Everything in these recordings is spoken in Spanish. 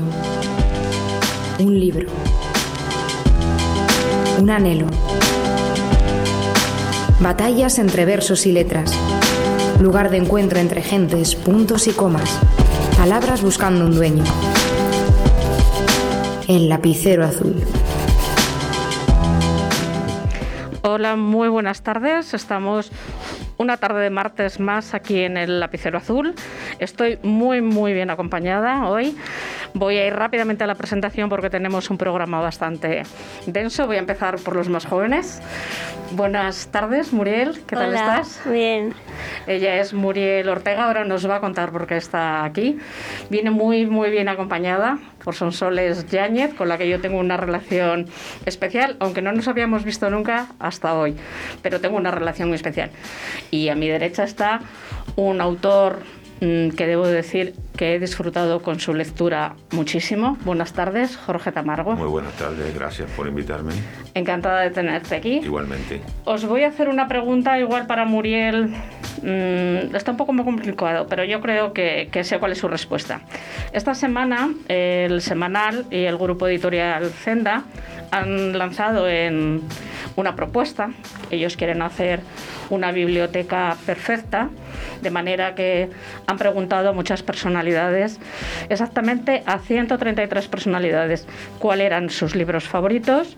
Un libro. Un anhelo. Batallas entre versos y letras. Lugar de encuentro entre gentes, puntos y comas. Palabras buscando un dueño. El lapicero azul. Hola, muy buenas tardes. Estamos una tarde de martes más aquí en el Lapicero Azul. Estoy muy, muy bien acompañada hoy. Voy a ir rápidamente a la presentación porque tenemos un programa bastante denso. Voy a empezar por los más jóvenes. Buenas tardes, Muriel. ¿Qué tal estás? Bien. Ella es Muriel Ortega, ahora nos va a contar por qué está aquí. Viene muy, muy bien acompañada por Sonsoles Yáñez, con la que yo tengo una relación especial, aunque no nos habíamos visto nunca hasta hoy, pero tengo una relación muy especial. Y a mi derecha está un autor que debo decir que he disfrutado con su lectura muchísimo. Buenas tardes, Jorge Tamargo. Muy buenas tardes, gracias por invitarme. Encantada de tenerte aquí. Igualmente. Os voy a hacer una pregunta igual para Muriel. mm, está un poco muy complicado, pero yo creo que, que sé cuál es su respuesta. Esta semana el semanal y el grupo editorial Zenda han lanzado en una propuesta. Ellos quieren hacer una biblioteca perfecta, de manera que han preguntado a muchas personalidades, exactamente a 133 personalidades, cuáles eran sus libros favoritos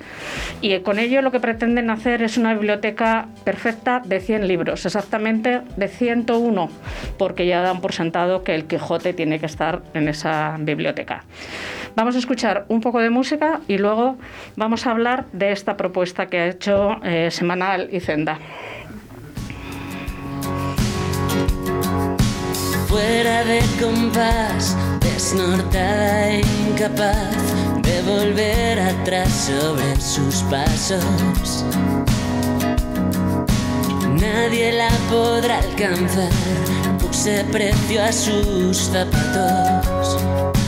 y con ello lo que pretenden hacer es una biblioteca perfecta de 100 libros, exactamente de 101, porque ya dan por sentado que el Quijote tiene que estar en esa biblioteca. Vamos a escuchar un poco de música y luego vamos a hablar de esta propuesta que ha hecho eh, Semanal y Zenda. fuera de compás, desnortada e incapaz de volver atrás sobre sus pasos. Nadie la podrá alcanzar, puse precio a sus zapatos.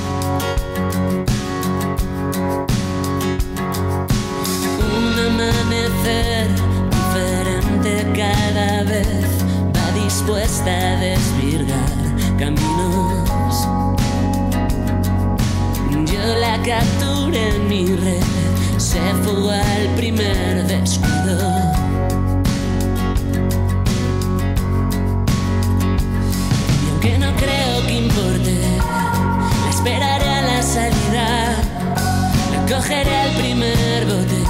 Amanecer diferente cada vez va dispuesta a desvirgar caminos. Yo la capturé en mi red, se fugó al primer descuido. Y aunque no creo que importe, la esperaré a la salida, la cogeré al primer bote,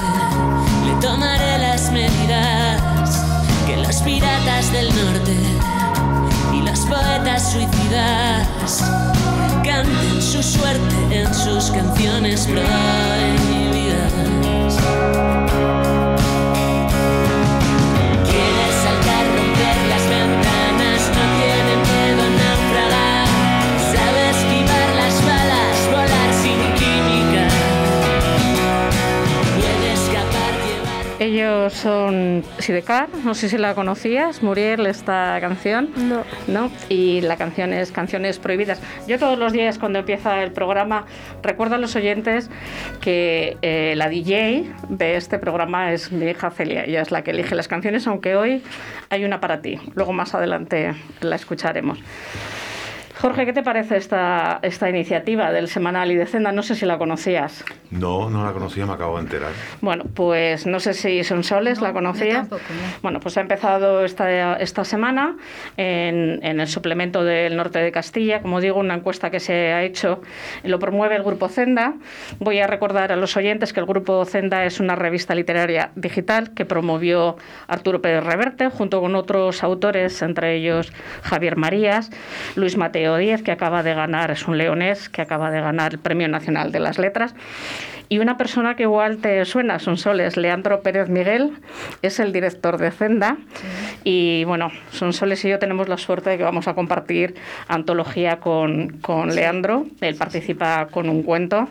le tomaré las medidas que los piratas del norte y los poetas suicidas canten su suerte en sus canciones prohibidas. Ellos son Sidecar, no sé si la conocías, Muriel, esta canción. No. ¿no? Y la canción es Canciones Prohibidas. Yo todos los días cuando empieza el programa recuerdo a los oyentes que eh, la DJ de este programa es mi hija Celia, ella es la que elige las canciones, aunque hoy hay una para ti. Luego más adelante la escucharemos. Jorge, ¿qué te parece esta, esta iniciativa del Semanal y de Zenda? No sé si la conocías. No, no la conocía, me acabo de enterar. Bueno, pues no sé si Sonsoles la conocía. tampoco, no. Bueno, pues ha empezado esta, esta semana en, en el suplemento del norte de Castilla. Como digo, una encuesta que se ha hecho, lo promueve el Grupo Zenda. Voy a recordar a los oyentes que el Grupo Zenda es una revista literaria digital que promovió Arturo Pérez Reverte junto con otros autores, entre ellos Javier Marías, Luis Mateo Díez, que acaba de ganar, es un leonés, que acaba de ganar el Premio Nacional de las Letras. Y una persona que igual te suena, Sonsoles, Leandro Pérez Miguel, es el director de Zenda. Y bueno, Sonsoles y yo tenemos la suerte de que vamos a compartir antología con, con Leandro. Él participa con un cuento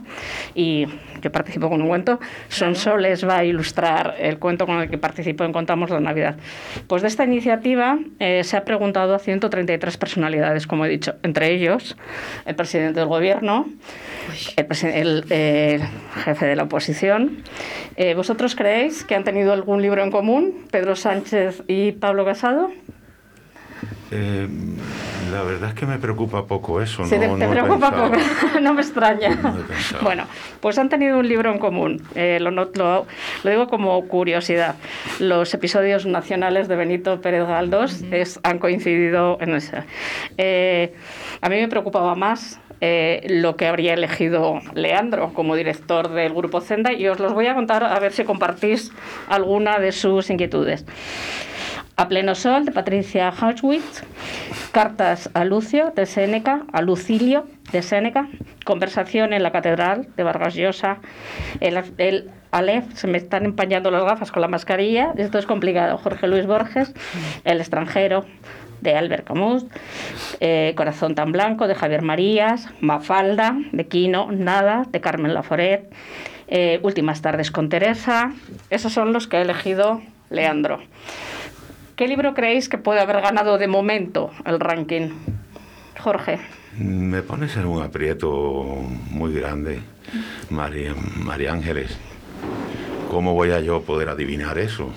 y yo participo con un cuento. Sonsoles va a ilustrar el cuento con el que participo en Contamos la Navidad. Pues de esta iniciativa eh, se ha preguntado a 133 personalidades, como he dicho, entre ellos el presidente del gobierno, el, el, eh, jefe de la oposición. Eh, ¿Vosotros creéis que han tenido algún libro en común, Pedro Sánchez y Pablo Casado? Eh, La verdad es que me preocupa poco eso. Sí, no, te, no preocupa pensado. poco, no me extraña. No bueno, pues han tenido un libro en común. Eh, lo, lo- lo digo como curiosidad. Los episodios nacionales de Benito Pérez Galdós es- han coincidido en ese. Eh, a mí me preocupaba más eh, lo que habría elegido Leandro como director del Grupo Zenda y os los voy a contar a ver si compartís alguna de sus inquietudes. A pleno sol, de Patricia Hauschwitz. Cartas a Lucio, de Séneca. A Lucilio, de Séneca. Conversación en la catedral, de Vargas Llosa. El, el Aleph, se me están empañando las gafas con la mascarilla. Esto es complicado. Jorge Luis Borges. El extranjero, de Albert Camus. Eh, Corazón tan blanco, de Javier Marías. Mafalda, de Quino. Nada, de Carmen Laforet. Eh, Últimas tardes con Teresa. Esos son los que ha elegido Leandro. ¿Qué libro creéis que puede haber ganado de momento el ranking? Jorge. Me pones en un aprieto muy grande, María, María Ángeles. ¿Cómo voy a yo poder adivinar eso?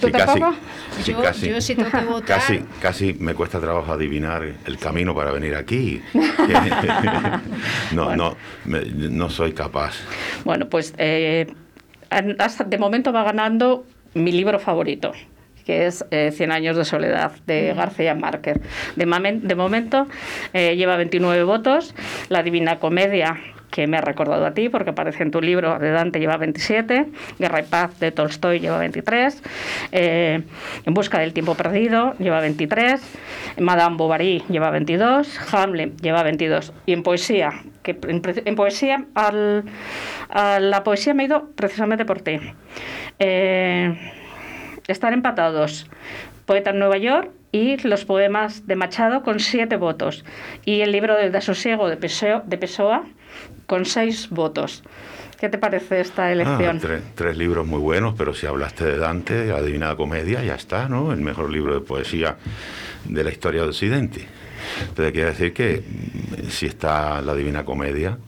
¿Tú Si casi, tampoco? si Yo- casi, yo sí tengo que votar. casi, casi me cuesta trabajo adivinar el camino para venir aquí. no, no, me- no soy capaz. Bueno, pues eh, hasta de momento va ganando mi libro favorito que es eh, Cien años de soledad, de García Márquez. De momento eh, lleva 29 votos, La Divina Comedia, que me ha recordado a ti, porque aparece en tu libro de Dante, lleva 27, Guerra y Paz de Tolstoy lleva 23, eh, En Busca del Tiempo Perdido lleva 23, Madame Bovary lleva 22, Hamlet lleva 22, y en poesía, que en, poesía, a la poesía me he ido precisamente por ti. Eh, están empatados. Poeta en Nueva York y los poemas de Machado con siete votos. Y el libro del desosiego de Pessoa, de Pessoa con seis votos. ¿Qué te parece esta Ah, elección? tre- tres libros muy buenos, pero si hablaste de Dante, La Divina Comedia, ya está, ¿no? El mejor libro de poesía de la historia de Occidente. Entonces quiere decir que mm, si está La Divina Comedia,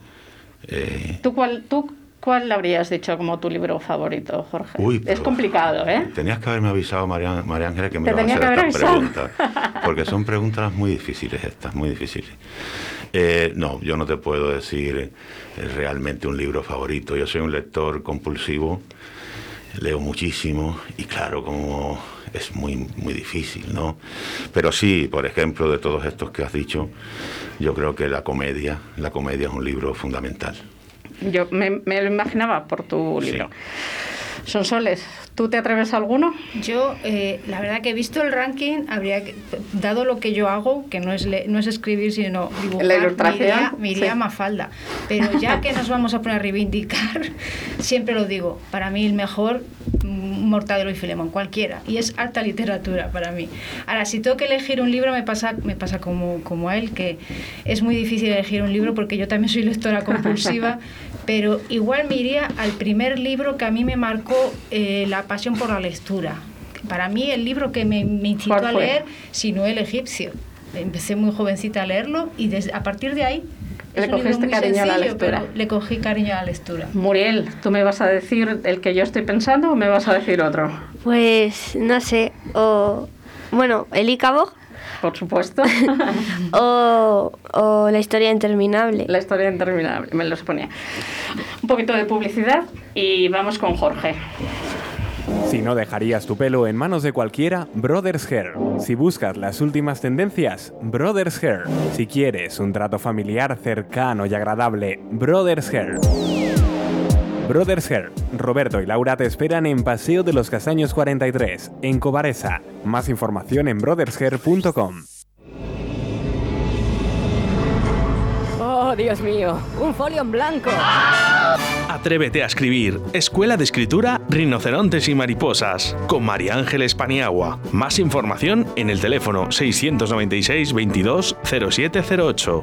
eh, ¿Tú cuál, tú cuál habrías dicho como tu libro favorito, Jorge? Uy, es complicado, ¿eh? Tenías que haberme avisado, María, María Ángeles, que me Te ibas a hacer estas preguntas. Porque son preguntas muy difíciles estas, muy difíciles. Eh, no, yo no te puedo decir eh, realmente un libro favorito. Yo soy un lector compulsivo, leo muchísimo y claro, como es muy, muy difícil, ¿no? Pero sí, por ejemplo, de todos estos que has dicho, yo creo que la comedia, la comedia es un libro fundamental. Yo me, me lo imaginaba por tu Sí. Libro. Sonsoles, ¿tú te atreves a alguno? Yo, eh, la verdad que he visto el ranking, habría dado lo que yo hago, que no es, le- no es escribir, sino dibujar, La ilustración, me iría, sí. Mafalda. Pero ya que nos vamos a poner a reivindicar, siempre lo digo, para mí el mejor, mm, Mortadelo y Filemón, cualquiera. Y es alta literatura para mí. Ahora, si tengo que elegir un libro, me pasa, me pasa como, como a él, que es muy difícil elegir un libro porque yo también soy lectora compulsiva, pero igual me iría al primer libro que a mí me marcó eh, la pasión por la lectura. Para mí el libro que me, me incitó ¿Cuál a leer, Sinué el egipcio. Empecé muy jovencita a leerlo y desde, a partir de ahí... Le cogiste cariño a la sencillo, lectura. Le cogí cariño a la lectura. Muriel, ¿tú me vas a decir el que yo estoy pensando o me vas a decir otro? Pues no sé, o bueno, el Icabog Por supuesto. o, o la historia interminable. La historia interminable, me lo suponía. Un poquito de publicidad y vamos con Jorge. Si no dejarías tu pelo en manos de cualquiera, Brothers Hair. Si buscas las últimas tendencias, Brothers Hair. Si quieres un trato familiar cercano y agradable, Brothers Hair. Brothers Hair. Roberto y Laura te esperan en Paseo de los Castaños 43, en Cobaresa. Más información en brothershair.com. Oh, Dios mío, un folio en blanco. Atrévete a escribir. Escuela de Escritura Rinocerontes y Mariposas. Con María Ángeles Paniagua. Más información en el teléfono 696 22 0708.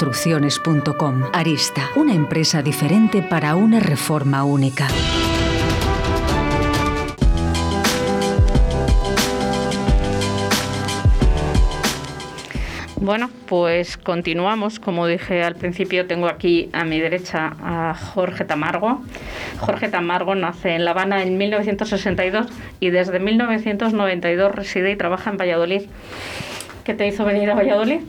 una empresa diferente para una reforma única. Bueno, pues continuamos. Como dije al principio, tengo aquí a mi derecha a Jorge Tamargo. Jorge Tamargo nace en La Habana en 1962 y desde 1992 reside y trabaja en Valladolid. ¿Qué te hizo venir a Valladolid?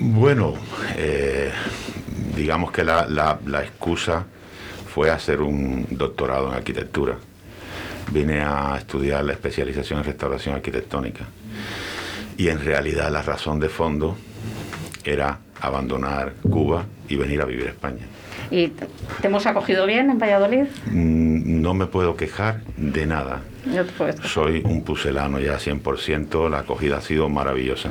Bueno, eh, digamos que la, la, excusa fue hacer un doctorado en arquitectura. Vine a estudiar la especialización en restauración arquitectónica. Y en realidad la razón de fondo era abandonar Cuba y venir a vivir a España. ¿Y te hemos acogido bien en Valladolid? Mm, no me puedo quejar de nada. Soy un pucelano ya 100%, la acogida ha sido maravillosa.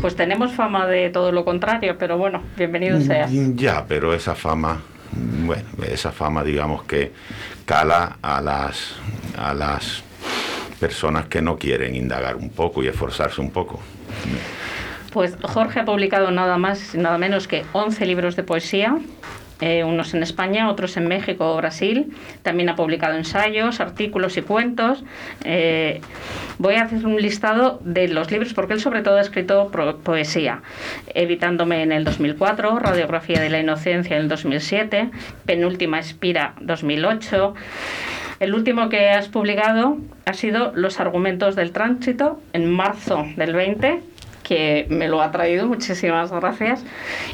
Pues tenemos fama de todo lo contrario, pero bueno, bienvenido mm, sea. Ya, pero esa fama, bueno, esa fama digamos que cala a las, a las personas que no quieren indagar un poco y esforzarse un poco. Pues Jorge ha publicado nada más, nada menos que 11 libros de poesía, eh, unos en España, otros en México o Brasil. También ha publicado ensayos, artículos y cuentos. Eh, voy a hacer un listado de los libros, porque él sobre todo ha escrito poesía. Evitándome en el 2004, Radiografía de la Inocencia en el 2007, Penúltima Espira 2008. El último que has publicado ha sido Los argumentos del tránsito en marzo del 20 que me lo ha traído, muchísimas gracias.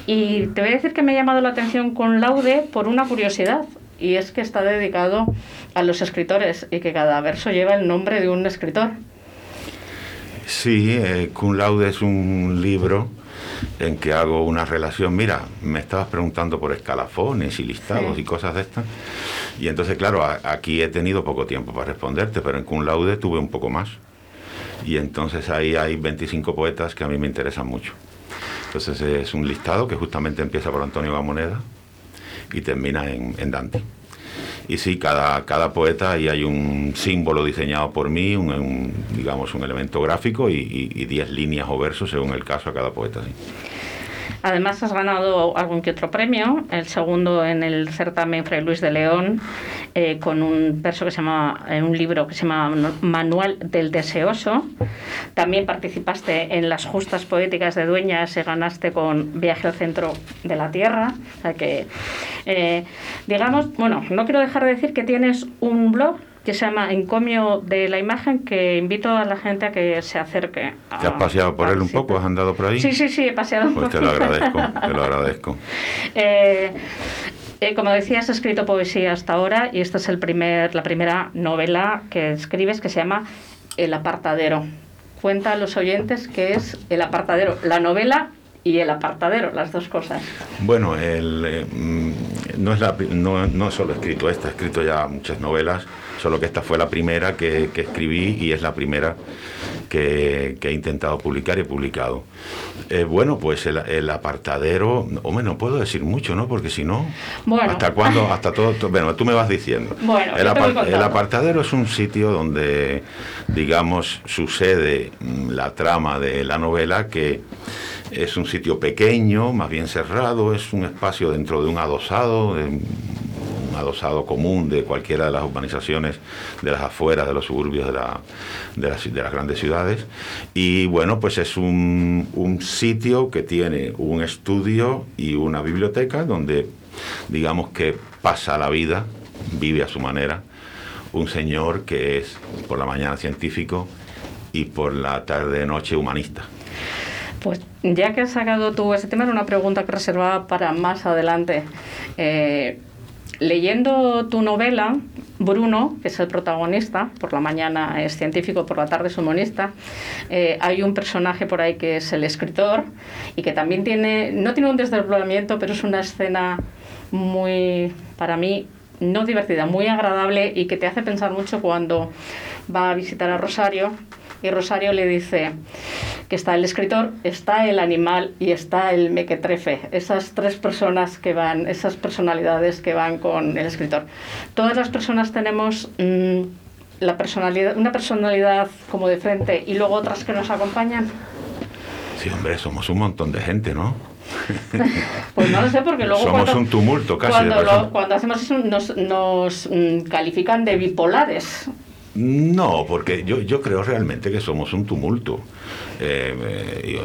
Y te voy a decir que me ha llamado la atención con laude por una curiosidad, y es que está dedicado a los escritores y que cada verso lleva el nombre de un escritor. Sí, eh, Cum Laude es un libro en que hago una relación. Mira, me estabas preguntando por escalafones y listados y cosas de estas. Y entonces, claro, aquí he tenido poco tiempo para responderte, pero en Cum Laude tuve un poco más y entonces ahí hay 25 poetas que a mí me interesan mucho. Entonces es un listado que justamente empieza por Antonio Gamoneda y termina en, Dante. Y sí, cada, cada poeta ahí hay un símbolo diseñado por mí, un, digamos un elemento gráfico y 10 líneas o versos según el caso a cada poeta. Sí. Además has ganado algún que otro premio, el segundo en el certamen Fray Luis de León, eh, con un verso que se llama, en un libro que se llama Manual del Deseoso. También participaste en las justas poéticas de Dueñas y ganaste con Viaje al centro de la Tierra. Que, eh, digamos, bueno, no quiero dejar de decir que tienes un blog que se llama Encomio de la Imagen, que invito a la gente a que se acerque. ¿Te has paseado por él un poco? ¿Has andado por ahí? Sí, sí, sí, he paseado un pues poco. te lo agradezco, te lo agradezco. Eh, eh, como decías, has escrito poesía hasta ahora y esta es el primer, la primera novela que escribes que se llama El apartadero. Cuenta a los oyentes qué es El apartadero, la novela y el apartadero, las dos cosas. Bueno, el, eh, mm, no, es la, no, no solo he escrito esta, he escrito ya muchas novelas solo que esta fue la primera que, escribí y es la primera que, he intentado publicar y he publicado. Eh, bueno, pues el, apartadero, hombre, no puedo decir mucho, ¿no? Porque si no, ¿hasta cuándo? Hasta todo, bueno, tú me vas diciendo. el, el apartadero es un sitio donde, digamos, sucede mm, la trama de la novela que es un sitio pequeño, más bien cerrado, es un espacio dentro de un adosado, adosado común de cualquiera de las urbanizaciones de las afueras, de los suburbios de, la, de, las, de las grandes ciudades. Y bueno, pues es un, un sitio que tiene un estudio y una biblioteca donde digamos que pasa la vida, vive a su manera, un señor que es por la mañana científico y por la tarde noche humanista. Pues ya que has sacado tú ese tema, era una pregunta que reservaba para más adelante. Eh, leyendo tu novela, Bruno, que es el protagonista, por la mañana es científico, por la tarde es humanista, eh, hay un personaje por ahí que es el escritor y que también tiene, no tiene un desdoblamiento, pero es una escena muy, para mí, no divertida, muy agradable y que te hace pensar mucho cuando va a visitar a Rosario y Rosario le dice que está el escritor, está el animal y está el mequetrefe. Esas tres personas que van, esas personalidades que van con el escritor. Todas las personas tenemos mm, la personalidad, una personalidad como de frente y luego otras que nos acompañan. Sí, hombre, somos un montón de gente, ¿no? pues no lo sé, porque luego. Somos un tumulto casi. Cuando, cuando hacemos eso, nos, nos mm, califican de bipolares. No, porque yo, yo creo realmente que somos un tumulto. Eh, eh,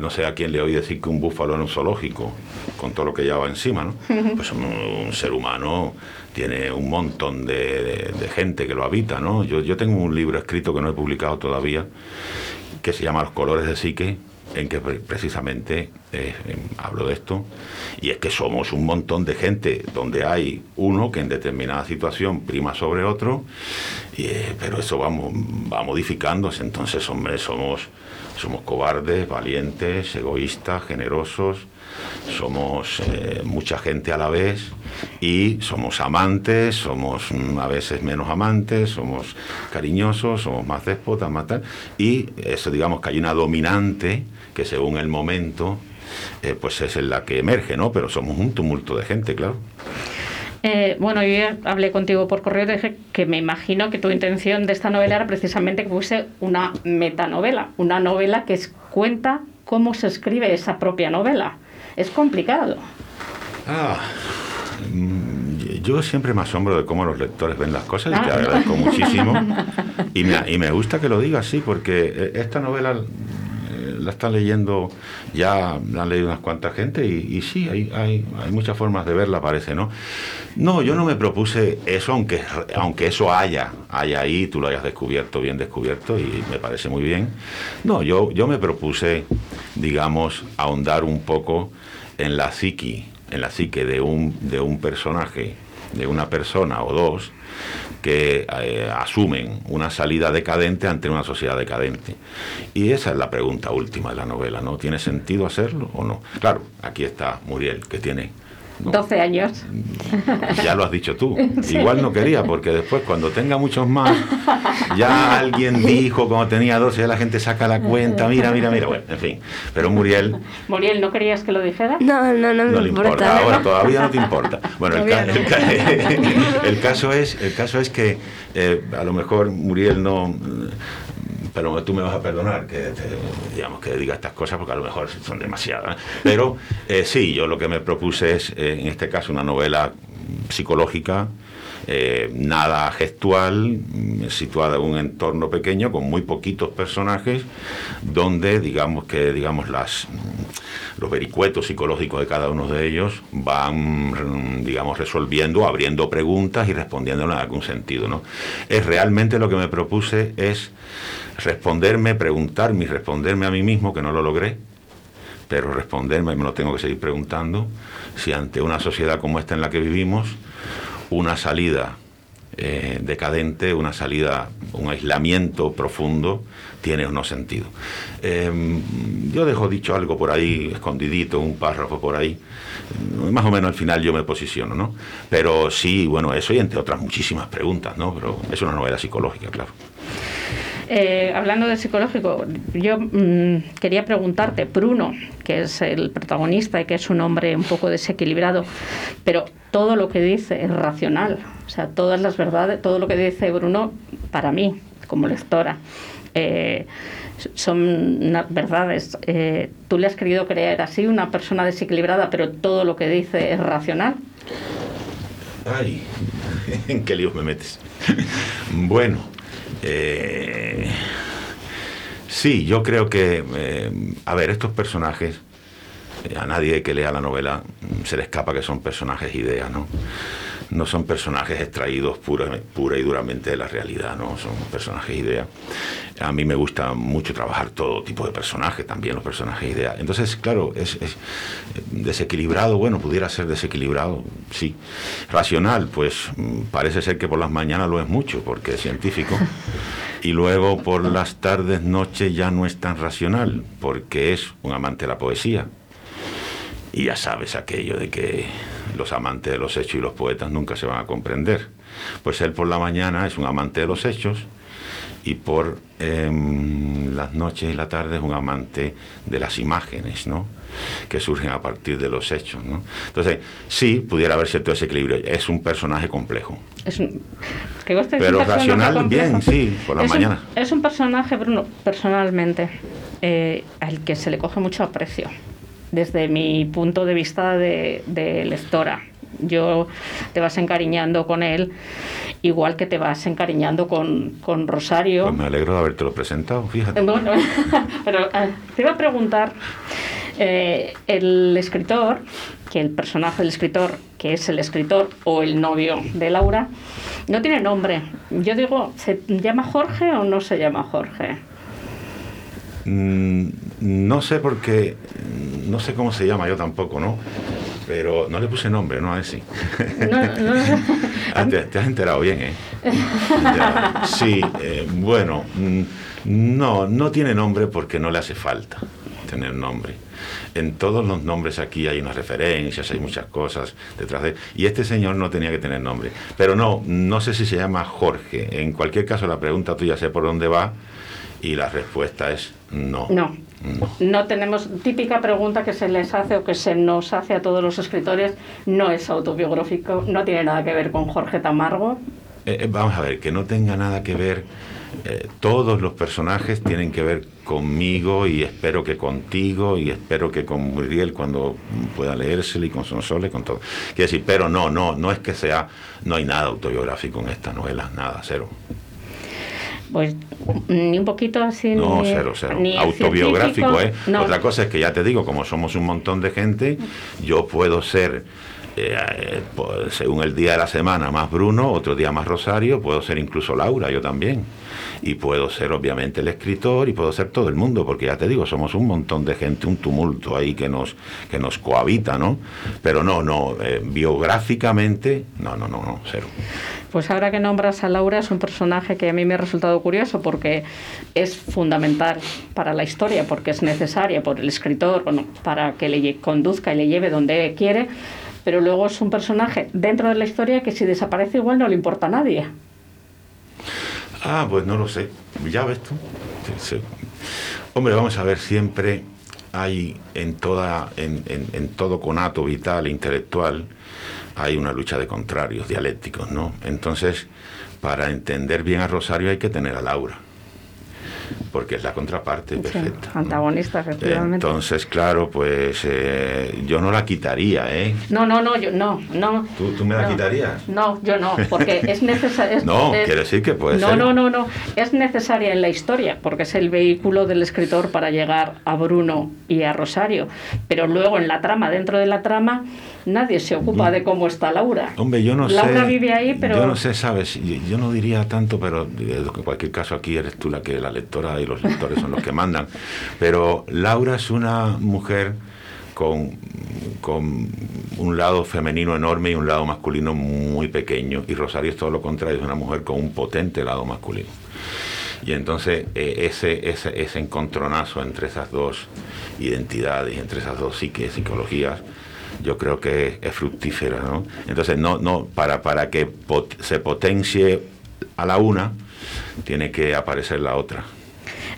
no sé a quién le oí decir que un búfalo era un zoológico, con todo lo que lleva encima, ¿no? Pues un, ser humano tiene un montón de, gente que lo habita, ¿no? Yo, yo tengo un libro escrito que no he publicado todavía, que se llama Los colores de psique, en que precisamente eh, hablo de esto, y es que somos un montón de gente donde hay uno que en determinada situación prima sobre otro, eh, pero eso va, va modificándose, entonces, hombre, somos, somos cobardes, valientes, egoístas, generosos, somos eh, mucha gente a la vez y somos amantes, somos mm, a veces menos amantes, somos cariñosos, somos más déspotas, más tal, y eso digamos que hay una dominante que según el momento eh, pues es en la que emerge, ¿no? Pero somos un tumulto de gente, claro. Eh, bueno, yo ya hablé contigo por correo, dije que me imagino que tu intención de esta novela era precisamente que fuese una metanovela, una novela que cuenta cómo se escribe esa propia novela es complicado. Ah, mm, yo siempre me asombro de cómo los lectores ven las cosas y te ah. agradezco muchísimo. Y me, y me gusta que lo digas así, porque eh, esta novela eh, la están leyendo, ya la han leído unas cuantas gente y, sí, hay, hay, hay, muchas formas de verla, parece, ¿no? No, yo no me propuse eso, aunque, aunque eso haya, haya ahí, tú lo hayas descubierto, bien descubierto, y me parece muy bien. No, yo, yo me propuse, digamos, ahondar un poco en la psiqui, en la psique de un, de un personaje, de una persona o dos, que eh, asumen una salida decadente ante una sociedad decadente. Y esa es la pregunta última de la novela, ¿no? ¿Tiene sentido hacerlo o no? Claro, aquí está Muriel, que tiene 12 años. Ya lo has dicho tú. Igual no quería, porque después cuando tenga muchos más, ya alguien dijo cuando tenía 12, ya la gente saca la cuenta, mira, mira, mira, bueno, en fin. Pero Muriel... Muriel, ¿no querías que lo dijera? No, no, no, no le importa. Ahora todavía no te importa. Bueno, el, caso es, el caso es que eh, a lo mejor Muriel no pero tú me vas a perdonar que, digamos, que diga estas cosas porque a lo mejor son demasiadas. Pero eh, sí, yo lo que me propuse es, eh, en este caso, una novela psicológica, eh, nada gestual, mm, situada en un entorno pequeño con muy poquitos personajes, donde digamos que digamos las mm, los vericuetos psicológicos de cada uno de ellos van mm, digamos resolviendo, abriendo preguntas y respondiendo en algún sentido, ¿no? Es realmente lo que me propuse es responderme, preguntarme y responderme a mí mismo, que no lo logré, pero responderme, me lo tengo que seguir preguntando, si ante una sociedad como esta en la que vivimos, una salida eh, decadente, una salida, un aislamiento profundo, tiene o no sentido. Em, yo dejo dicho algo por ahí, escondidito, un párrafo por ahí, más o menos al final yo me posiciono, ¿no? Pero sí, bueno, eso y entre otras muchísimas preguntas, ¿no? Pero es una novela psicológica, claro. Eh, hablando de psicológico, yo mm, quería preguntarte, Bruno, que es el protagonista y que es un hombre un poco desequilibrado, pero todo lo que dice es racional, o sea, todas las verdades, todo lo que dice Bruno, para mí, como lectora, eh, son verdades. Eh, ¿Tú le has querido creer así, una persona desequilibrada, pero todo lo que dice es racional? Ay, ¿en qué líos me metes? bueno, eh, sí, yo creo que, eh, a ver, estos personajes, eh, a nadie que lea la novela se le escapa que son personajes ideas, ¿no? No son personajes extraídos pura, pura y duramente de la realidad, ¿no? Son personajes idea. A mí me gusta mucho trabajar todo tipo de personajes, también los personajes idea. Entonces, claro, es, es desequilibrado, bueno, pudiera ser desequilibrado, sí. Racional, pues mm, parece ser que por las mañanas lo es mucho, porque es científico. Y luego por las tardes, noches ya no es tan racional, porque es un amante de la poesía. Y ya sabes aquello de que los amantes de los hechos y los poetas nunca se van a comprender. Pues él por la mañana es un amante de los hechos y por em, las noches y la tarde es un amante de las imágenes, ¿no? que surgen a partir de los hechos. ¿no? Entonces, sí, pudiera haber cierto desequilibrio. Es un personaje complejo. Es un, Pero racional, bien, sí, por la mañana. es un personaje, Bruno, personalmente, eh, al que se le coge mucho aprecio desde mi punto de vista de, lectora. Yo te vas encariñando con él, igual que te vas encariñando con, con Rosario. Pues me alegro de haberte lo presentado, fíjate. pero eh, te iba a preguntar, eh, el escritor, que el personaje del escritor, que es el escritor o el novio de Laura, no tiene nombre. Yo digo, ¿se llama Jorge o no se llama Jorge? Mm, no sé por qué, no sé cómo se llama yo tampoco, ¿no? Pero no le puse nombre, ¿no? A ver ah, te, has enterado bien, ¿eh? Sí, eh, bueno, mm, no, no tiene nombre porque no le hace falta tener nombre. En todos los nombres aquí hay unas referencias, hay muchas cosas detrás de... Y este señor no tenía que tener nombre. Pero no, no sé si se llama Jorge. En cualquier caso, la pregunta tuya sé por dónde va y la respuesta es no. No. No. tenemos típica pregunta que se les hace o que se nos hace a todos los escritores, no es autobiográfico, no tiene nada que ver con Jorge Tamargo. Eh, eh, vamos a ver, que no tenga nada que ver, eh, todos los personajes tienen que ver conmigo y espero que contigo y espero que con Muriel cuando pueda leérselo y con Sonsole, con todo. Quiero decir, pero no, no, no es que sea, no hay nada autobiográfico en esta novela, nada, cero. Pues ni un poquito así. No, cero, cero. Autobiográfico, ¿eh? Otra cosa es que ya te digo, como somos un montón de gente, yo puedo ser. Eh, pues, según el día de la semana, más Bruno, otro día más Rosario, puedo ser incluso Laura, yo también. Y puedo ser obviamente el escritor y puedo ser todo el mundo, porque ya te digo, somos un montón de gente, un tumulto ahí que nos, que nos cohabita, ¿no? Pero no, no, eh, biográficamente, no, no, no, no, cero. Pues ahora que nombras a Laura es un personaje que a mí me ha resultado curioso porque es fundamental para la historia, porque es necesaria por el escritor para que le conduzca y le lleve donde quiere, pero luego es un personaje dentro de la historia que si desaparece igual no le importa a nadie. Ah, pues no lo sé. Ya ves tú. Hombre, vamos a ver, siempre hay en, toda, en, en todo conato vital e intelectual hay una lucha de contrarios, dialécticos, ¿no? Entonces, para entender bien a Rosario hay que tener a Laura porque es la contraparte perfecta. antagonista, efectivamente. Entonces, claro, pues eh, yo no la quitaría, ¿eh? No, no, no, yo no, no. ¿Tú, me la quitarías? No, yo no, porque es necesario. no, quiere decir que puede no, No, no, no, es necesaria en la historia, porque es el vehículo del escritor para llegar a Bruno y a Rosario, pero luego en la trama, dentro de la trama, nadie se ocupa de cómo está Laura. Hombre, yo no sé. Laura vive ahí, pero... Yo no sé, sabes, yo, no diría tanto, pero en cualquier caso aquí eres tú la que la lectora y los lectores son los que mandan. Pero Laura es una mujer con, con, un lado femenino enorme y un lado masculino muy pequeño. Y Rosario es todo lo contrario, es una mujer con un potente lado masculino. Y entonces eh, ese, ese, ese encontronazo entre esas dos identidades, entre esas dos psiques, psicologías, yo creo que es fructífera, ¿no? Entonces, no, no, para, para que se potencie a la una, tiene que aparecer la otra.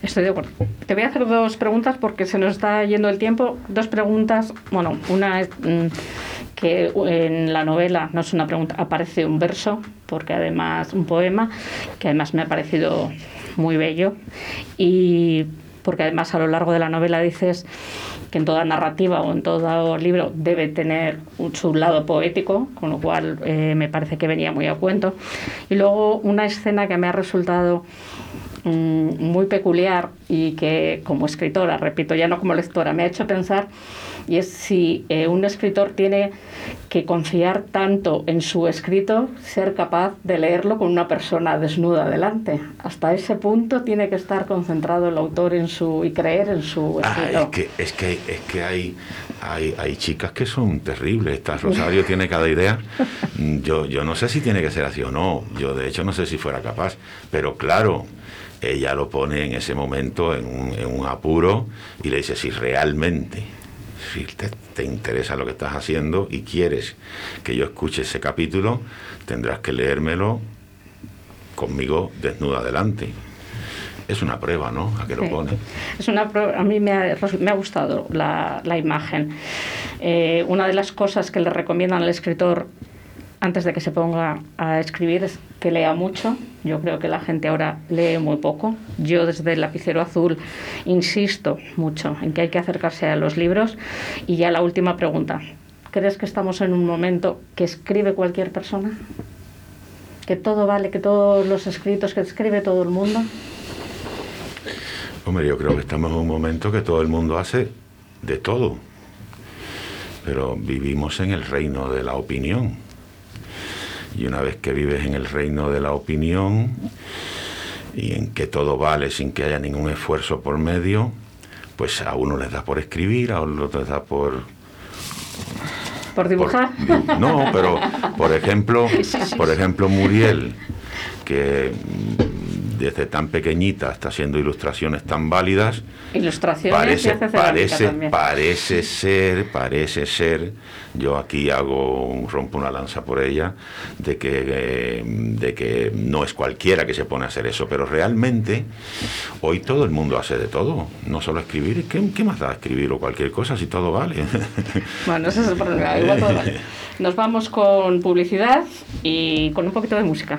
Estoy de acuerdo. Te voy a hacer dos preguntas porque se nos está yendo el tiempo. Dos preguntas. Bueno, una es mm, que en la novela, no es una pregunta, aparece un verso, porque además un poema, que además me ha parecido muy bello. Y porque además a lo largo de la novela dices que en toda narrativa o en todo libro debe tener un, su lado poético, con lo cual eh, me parece que venía muy a cuento. Y luego una escena que me ha resultado mm, muy peculiar y que como escritora, repito, ya no como lectora, me ha hecho pensar, y es si eh, un escritor tiene que confiar tanto en su escrito, ser capaz de leerlo con una persona desnuda delante. Hasta ese punto tiene que estar concentrado el autor en su y creer en su Ah, escrito. es que, es que, es que hay, hay, hay chicas que son terribles. Esta Rosario tiene cada idea. Mm, Yo, yo no sé si tiene que ser así o no. Yo, de hecho, no sé si fuera capaz. Pero claro, ella lo pone en ese momento en un, en un apuro y le dice, si realmente si te, te interesa lo que estás haciendo y quieres que yo escuche ese capítulo, tendrás que leérmelo conmigo desnuda delante. Es una prueba, ¿no? A que lo pone. Es una, pro- a mí me ha, me ha gustado la, la imagen. Eh, una de las cosas que le recomiendan al escritor antes de que se ponga a escribir es que lea mucho. Yo creo que la gente ahora lee muy poco. Yo desde el lapicero azul insisto mucho en que hay que acercarse a los libros. Y ya la última pregunta. ¿Crees que estamos en un momento que escribe cualquier persona? ¿Que todo vale, que todos los escritos que escribe todo el mundo? Hombre, yo creo que estamos en un momento que todo el mundo hace de todo. Pero vivimos en el reino de la opinión. Y una vez que vives en el reino de la opinión y en que todo vale sin que haya ningún esfuerzo por medio, pues a uno les da por escribir, a otro les da por ¿Por dibujar? no, pero por ejemplo, por ejemplo Muriel, que desde tan pequeñita está haciendo ilustraciones tan válidas, Ilustraciones y parece, hace cerámica parece, también. parece ser, parece ser, yo aquí hago, un- rompo una lanza por ella, de que, eh, de que no es cualquiera que se pone a hacer eso, pero realmente hoy todo el mundo hace de todo, no solo escribir, ¿qué, qué más da escribir o cualquier cosa si todo vale? Bueno, ese es el problema. Igual todo vale. Nos vamos con publicidad y con un poquito de música.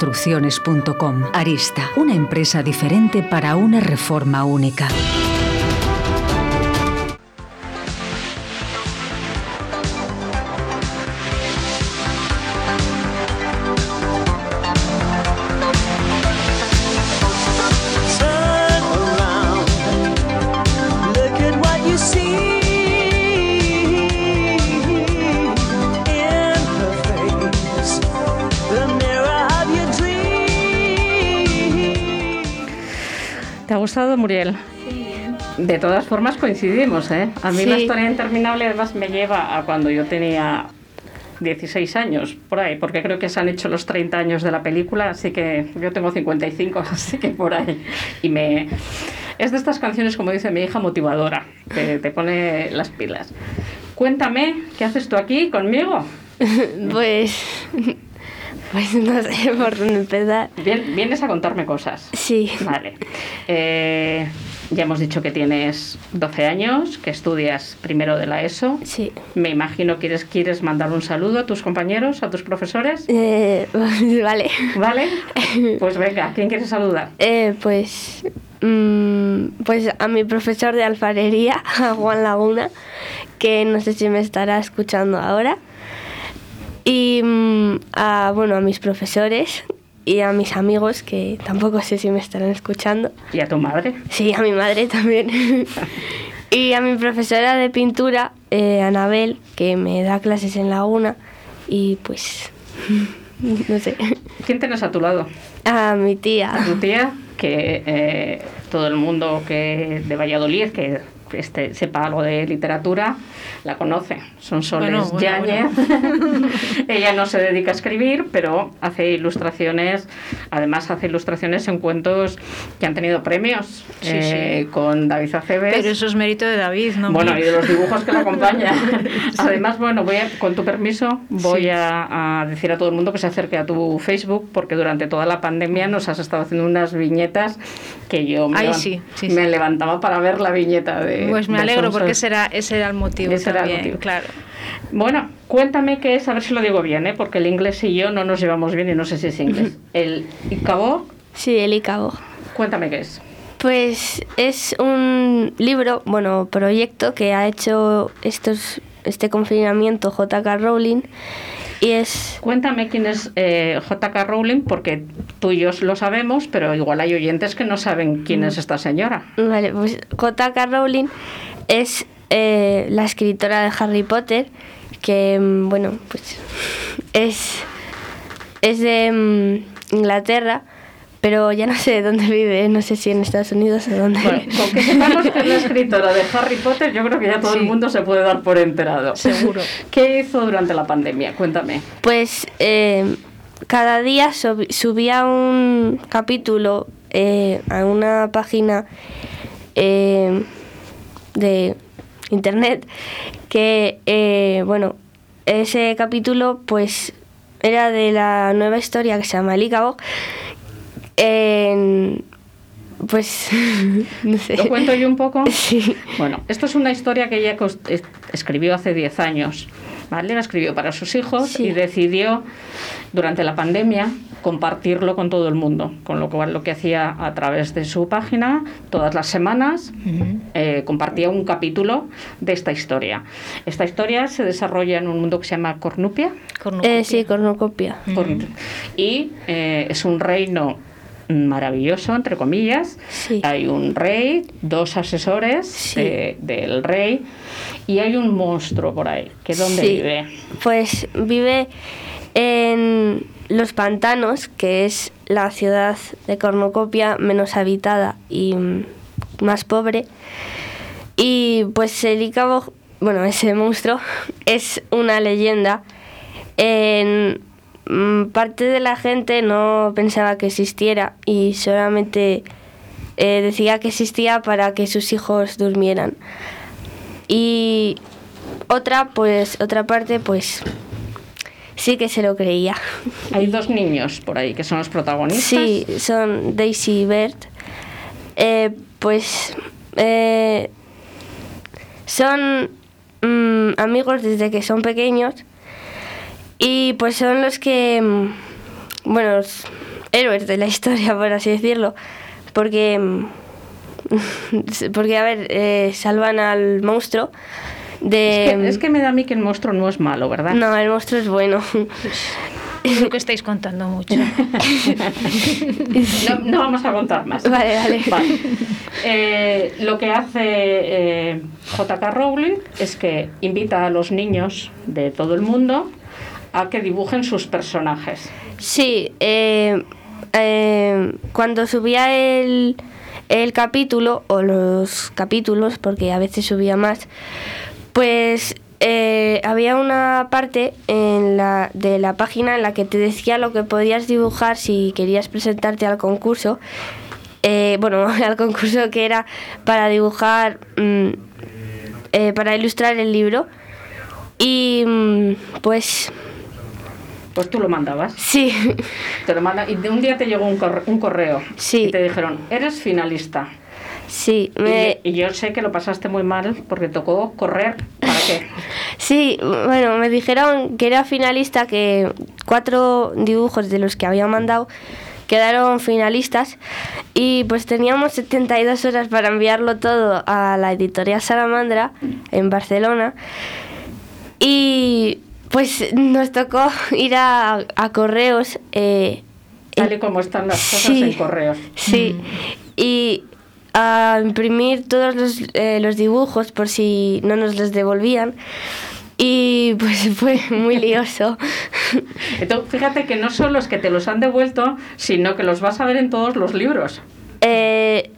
Arista, una empresa diferente para una reforma única. Muriel? De todas formas coincidimos, ¿eh? A mí la historia interminable además me lleva a cuando yo tenía 16 años, por ahí, porque creo que se han hecho los 30 años de la película, así que yo tengo 55, así que por ahí. Y me... Es de estas canciones, como dice mi hija, motivadora, que te pone las pilas. Cuéntame, ¿qué haces tú aquí conmigo? Pues. Pues no sé por dónde empezar. Bien- vienes a contarme cosas. Sí. Vale. Eh, ya hemos dicho que tienes 12 años, que estudias primero de la ESO. Sí. Me imagino que quieres, quieres mandar un saludo a tus compañeros, a tus profesores. Eh, vale. ¿Vale? Pues venga, ¿quién quieres saludar? Eh, pues. mm, pues a mi profesor de alfarería, a Juan Laguna, que no sé si me estará escuchando ahora. Y mm, a, bueno, a mis profesores y a mis amigos, que tampoco sé si me estarán escuchando. ¿Y a tu madre? Sí, a mi madre también. y a mi profesora de pintura, eh, Anabel, que me da clases en Laguna. Y pues no sé. ¿Quién tienes a tu lado? A mi tía. A tu tía, que eh, todo el mundo que de Valladolid, que este, sepa algo de literatura, la conoce. Son Soles Bueno, bueno, Yáñez. Ella no se dedica a escribir, pero hace ilustraciones, además hace ilustraciones en cuentos que han tenido premios Sí, eh, con David Aceves. Pero eso es mérito de David, ¿no? Bueno, y de los dibujos que lo acompañan. Además, bueno, voy a- con tu permiso, voy Sí. a, a decir a todo el mundo que se acerque a tu Facebook, porque durante toda la pandemia nos has estado haciendo unas viñetas que yo me, Ay, sí, sí, me sí. levantaba para ver la viñeta de. Pues me de alegro Sonsos. porque ese era, ese era el motivo Ese era el motivo. claro. Bueno, cuéntame qué es, a ver si lo digo bien, ¿eh? porque el inglés y yo no nos llevamos bien y no sé si es inglés. El Icabo, Sí, el Icabo. cuéntame qué es. Pues es un libro, bueno, proyecto que ha hecho estos, este confinamiento J.K. Rowling y es... Cuéntame quién es eh, J.K. Rowling, porque tú y yo lo sabemos, pero igual hay oyentes que no saben quién es esta señora. Vale, pues J.K. Rowling es eh, la escritora de Harry Potter, que, mm, bueno, pues es, es de mm, Inglaterra, pero ya no sé dónde vive, no sé si en Estados Unidos o dónde. Bueno, con que sepamos que es la escritora de Harry Potter, yo creo que ya todo el mundo se puede dar por enterado. Seguro. ¿Qué hizo durante la pandemia? Cuéntame. Pues eh, cada día subía un capítulo eh, a una página eh, de internet que, eh, bueno, ese capítulo pues era de la nueva historia que se llama Lícabo. En- pues, no sé. ¿Lo cuento yo un poco? Sí. Bueno, esto es una historia que ella escribió hace 10 años. ¿vale? La escribió para sus hijos Sí. y decidió, durante la pandemia, compartirlo con todo el mundo. Con lo cual, lo que hacía a través de su página, todas las semanas, eh, compartía un capítulo de esta historia. Esta historia se desarrolla en un mundo que se llama Cornupia. Eh, sí, cornucopia. Corn- Y eh, es un reino maravilloso, entre comillas. Sí. Hay un rey, dos asesores Sí. eh, del rey y hay un monstruo por ahí. ¿Que dónde Sí, vive? Pues vive en Los Pantanos, que es la ciudad de Cornucopia menos habitada y más pobre. Y pues el Icabo, bueno, ese monstruo, es una leyenda. En parte de la gente no pensaba que existiera y solamente eh, decía que existía para que sus hijos durmieran. Y otra, pues, otra parte, pues, sí que se lo creía. Hay dos niños por ahí que son los protagonistas. Sí, son Daisy y Bert. Eh, pues, eh, son mm, amigos desde que son pequeños y pues son los que, mm, bueno, los héroes de la historia, por así decirlo, porque, mm, porque a ver, eh, salvan al monstruo de... Es que, es que me da a mí que el monstruo no es malo, ¿verdad? No, el monstruo es bueno. Creo que estáis contando mucho. No, no vamos a contar más. Vale, vale. Eh, lo que hace eh, JK Rowling es que invita a los niños de todo el mundo a que dibujen sus personajes. Sí, eh, eh, cuando subía el, el capítulo, o los capítulos, porque a veces subía más, pues eh, había una parte en la, de la página en la que te decía lo que podías dibujar si querías presentarte al concurso. Eh, bueno, al concurso que era para dibujar, mm, eh, para ilustrar el libro. Y mm, pues Pues tú lo mandabas. sí. Te lo manda, y de un día te llegó un, corre- un correo Sí. y te dijeron, eres finalista. Sí, Y, yo sé que lo pasaste muy mal porque tocó correr. ¿Para qué? sí, bueno, me dijeron que era finalista, que cuatro dibujos de los que había mandado quedaron finalistas y pues teníamos 72 horas para enviarlo todo a la editorial Salamandra en Barcelona y pues nos tocó ir a, a correos. eh, Tal y como están las cosas Sí. en correos. Sí, y a imprimir todos los, eh, los dibujos por si no nos los devolvían. y pues fue muy lioso. Entonces, fíjate que no solo es que te los han devuelto, sino que los vas a ver en todos los libros. Eh,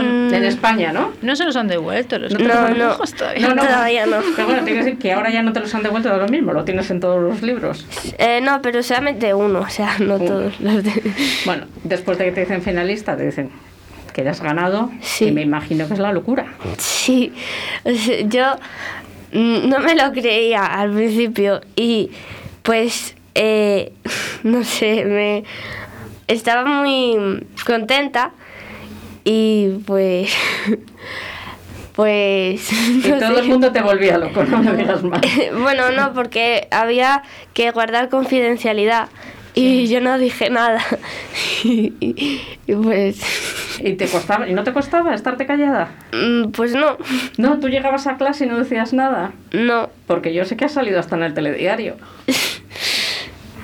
en España, ¿no? No se los han devuelto, los No, no, todavía. no, todavía no. Pero bueno, tiene que decir que ahora ya no te los han devuelto de lo mismo, lo tienes en todos los libros. Eh, no, pero solamente uno, o sea, no todos los de... Bueno, después de que te dicen finalista, te dicen que ya has ganado, Sí. y me imagino que es la locura. Sí, o sea, yo mm, no me lo creía al principio y pues, eh, no sé, me estaba muy contenta y pues, pues... Y no todo sé. el mundo te volvía loco, no me digas más. bueno, no, porque había que guardar confidencialidad y yo no dije nada. y, y- y pues, ¿Y te costaba, y no te costaba estarte callada? mm, pues no, No, tú llegabas a clase y no decías nada. no. Porque yo sé que has salido hasta en el telediario.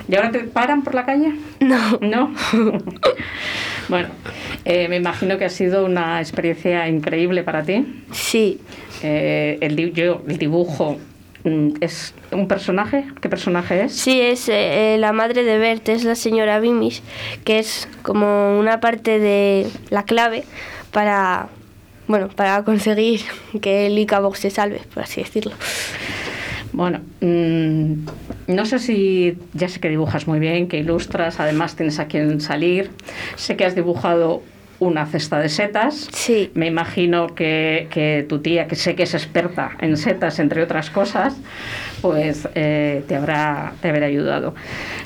¿Y ahora te paran por la calle? No. No. bueno, eh, me imagino que ha sido una experiencia increíble para ti. Sí. Eh, el, yo- el dibujo mm, es un personaje. ¿Qué personaje es? Sí, es eh, eh, la madre de Bert, es la señora Bimis, que es como una parte de la clave para, bueno, para conseguir que el Icabox se salve, por así decirlo. Bueno, mm, no sé si ya sé que dibujas muy bien, que ilustras, además tienes a quien salir. Sé que has dibujado una cesta de setas. Sí. Me imagino que, que tu tía, que sé que es experta en setas, entre otras cosas, pues eh, te habrá te habrá ayudado.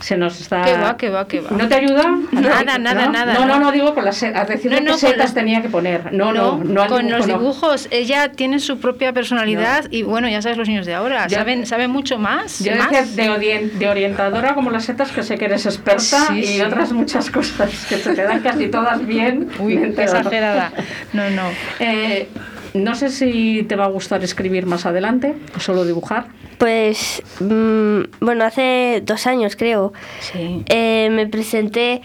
Se nos está. Que va, que va, que va. ¿No te ayuda? Nada, nada, ¿No? nada, No, no, no. digo con las setas. Decirle No, no, qué setas tenía que poner. No, no, no, con dibujo, los dibujos, ella tiene su propia personalidad y bueno, ya sabes los niños de ahora, Ya- saben, saben mucho más. Yo más. decía de, orien- de orientadora como las setas, que sé que eres experta Sí, y sí. otras muchas cosas que se te dan casi todas bien. Uy, qué exagerada. No, no. Eh, no sé si te va a gustar escribir más adelante o solo dibujar. Pues, mm, bueno, hace dos años creo, Sí. eh, me presenté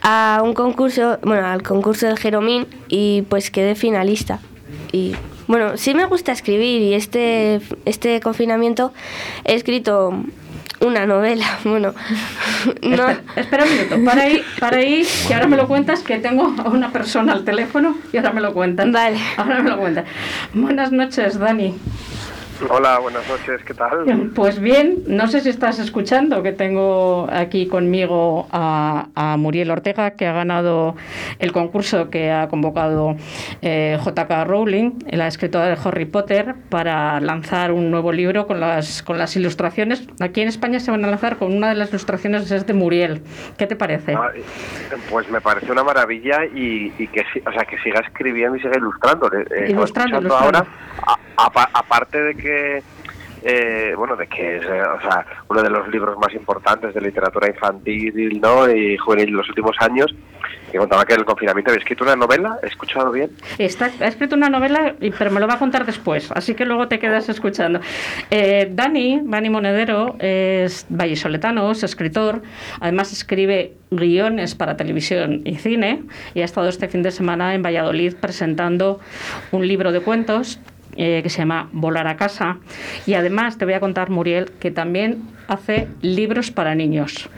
a un concurso, bueno, al concurso del Jeromín y pues quedé finalista. Y bueno, sí me gusta escribir y este, este confinamiento he escrito una novela, bueno, no, Espera, espera un minuto, para ahí, para ahí, que ahora me lo cuentas, que tengo a una persona al teléfono y ahora me lo cuentas. Vale. Ahora me lo cuentas. Buenas noches, Dani. Hola, buenas noches, ¿qué tal? Pues bien, no sé si estás escuchando que tengo aquí conmigo a, a Muriel Ortega, que ha ganado el concurso que ha convocado eh, JK Rowling, la escritora de Harry Potter, para lanzar un nuevo libro con las, con las ilustraciones. Aquí en España se van a lanzar con una de las ilustraciones es de Muriel. ¿Qué te parece? Ah, Pues me parece una maravilla y, y que, o sea, que siga escribiendo y siga ilustrando. Eh, eh, Ilustrando, ilustrando. ahora, aparte de que, eh, bueno, de que es eh, o sea, uno de los libros más importantes de literatura infantil ¿no? y juvenil de los últimos años, que contaba que el confinamiento había escrito una novela, ¿he escuchado bien? Está, ha escrito una novela, pero me lo va a contar después, así que luego te quedas escuchando. Eh, Dani, Dani Monedero, es vallisoletano, es escritor, además escribe guiones para televisión y cine, y ha estado este fin de semana en Valladolid presentando un libro de cuentos eh, que se llama Volar a casa. Y además te voy a contar, Muriel, que también hace libros para niños.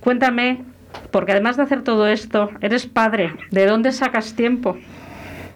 Cuéntame, porque además de hacer todo esto, eres padre, ¿de dónde sacas tiempo?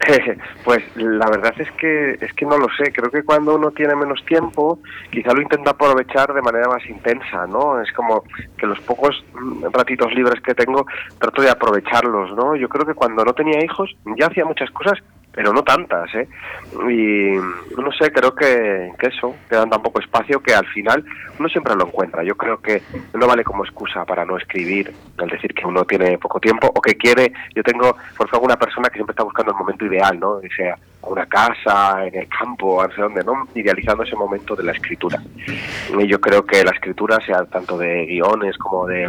Pues la verdad es que es que no lo sé. Creo que cuando uno tiene menos tiempo, quizá lo intenta aprovechar de manera más intensa, ¿no? Es como que los pocos mm, ratitos libres que tengo trato de aprovecharlos, ¿no? Yo creo que cuando no tenía hijos ya hacía muchas cosas, pero no tantas, ¿eh? Y no sé, creo que, que eso, que dan tan poco espacio que al final uno siempre lo encuentra. Yo creo que no vale como excusa para no escribir, al decir que uno tiene poco tiempo o que quiere. Yo tengo, por ejemplo, una persona que siempre está buscando el momento ideal, ¿no? Que sea una casa, en el campo, no sé dónde, ¿no? Idealizando ese momento de la escritura. Y yo creo que la escritura, sea tanto de guiones como de,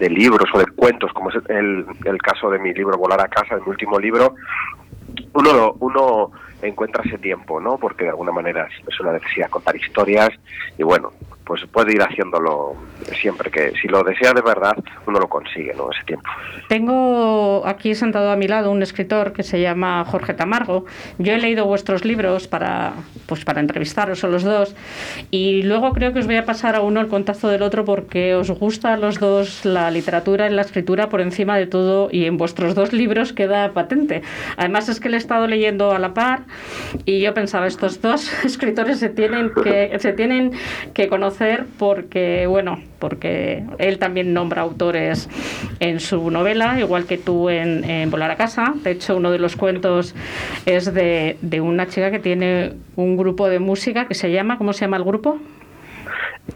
libros o de cuentos, como es el, el caso de mi libro Volar a casa, de mi último libro, uno, uno encuentra ese tiempo, ¿no? Porque de alguna manera es una necesidad contar historias y bueno, pues puede ir haciéndolo siempre que si lo desea de verdad uno lo consigue no ese tiempo. Tengo aquí sentado a mi lado un escritor que se llama Jorge Tamargo. Yo he leído vuestros libros para pues para entrevistaros a los dos. Y luego creo que os voy a pasar a uno el contacto del otro porque os gusta a los dos la literatura y la escritura por encima de todo y en vuestros dos libros queda patente. Además es que le he estado leyendo a la par y yo pensaba estos dos escritores se tienen que se tienen que conocer porque, bueno, porque él también nombra autores en su novela, igual que tú en, Volar a casa. De hecho, uno de los cuentos es de, una chica que tiene un grupo de música que se llama, ¿cómo se llama el grupo?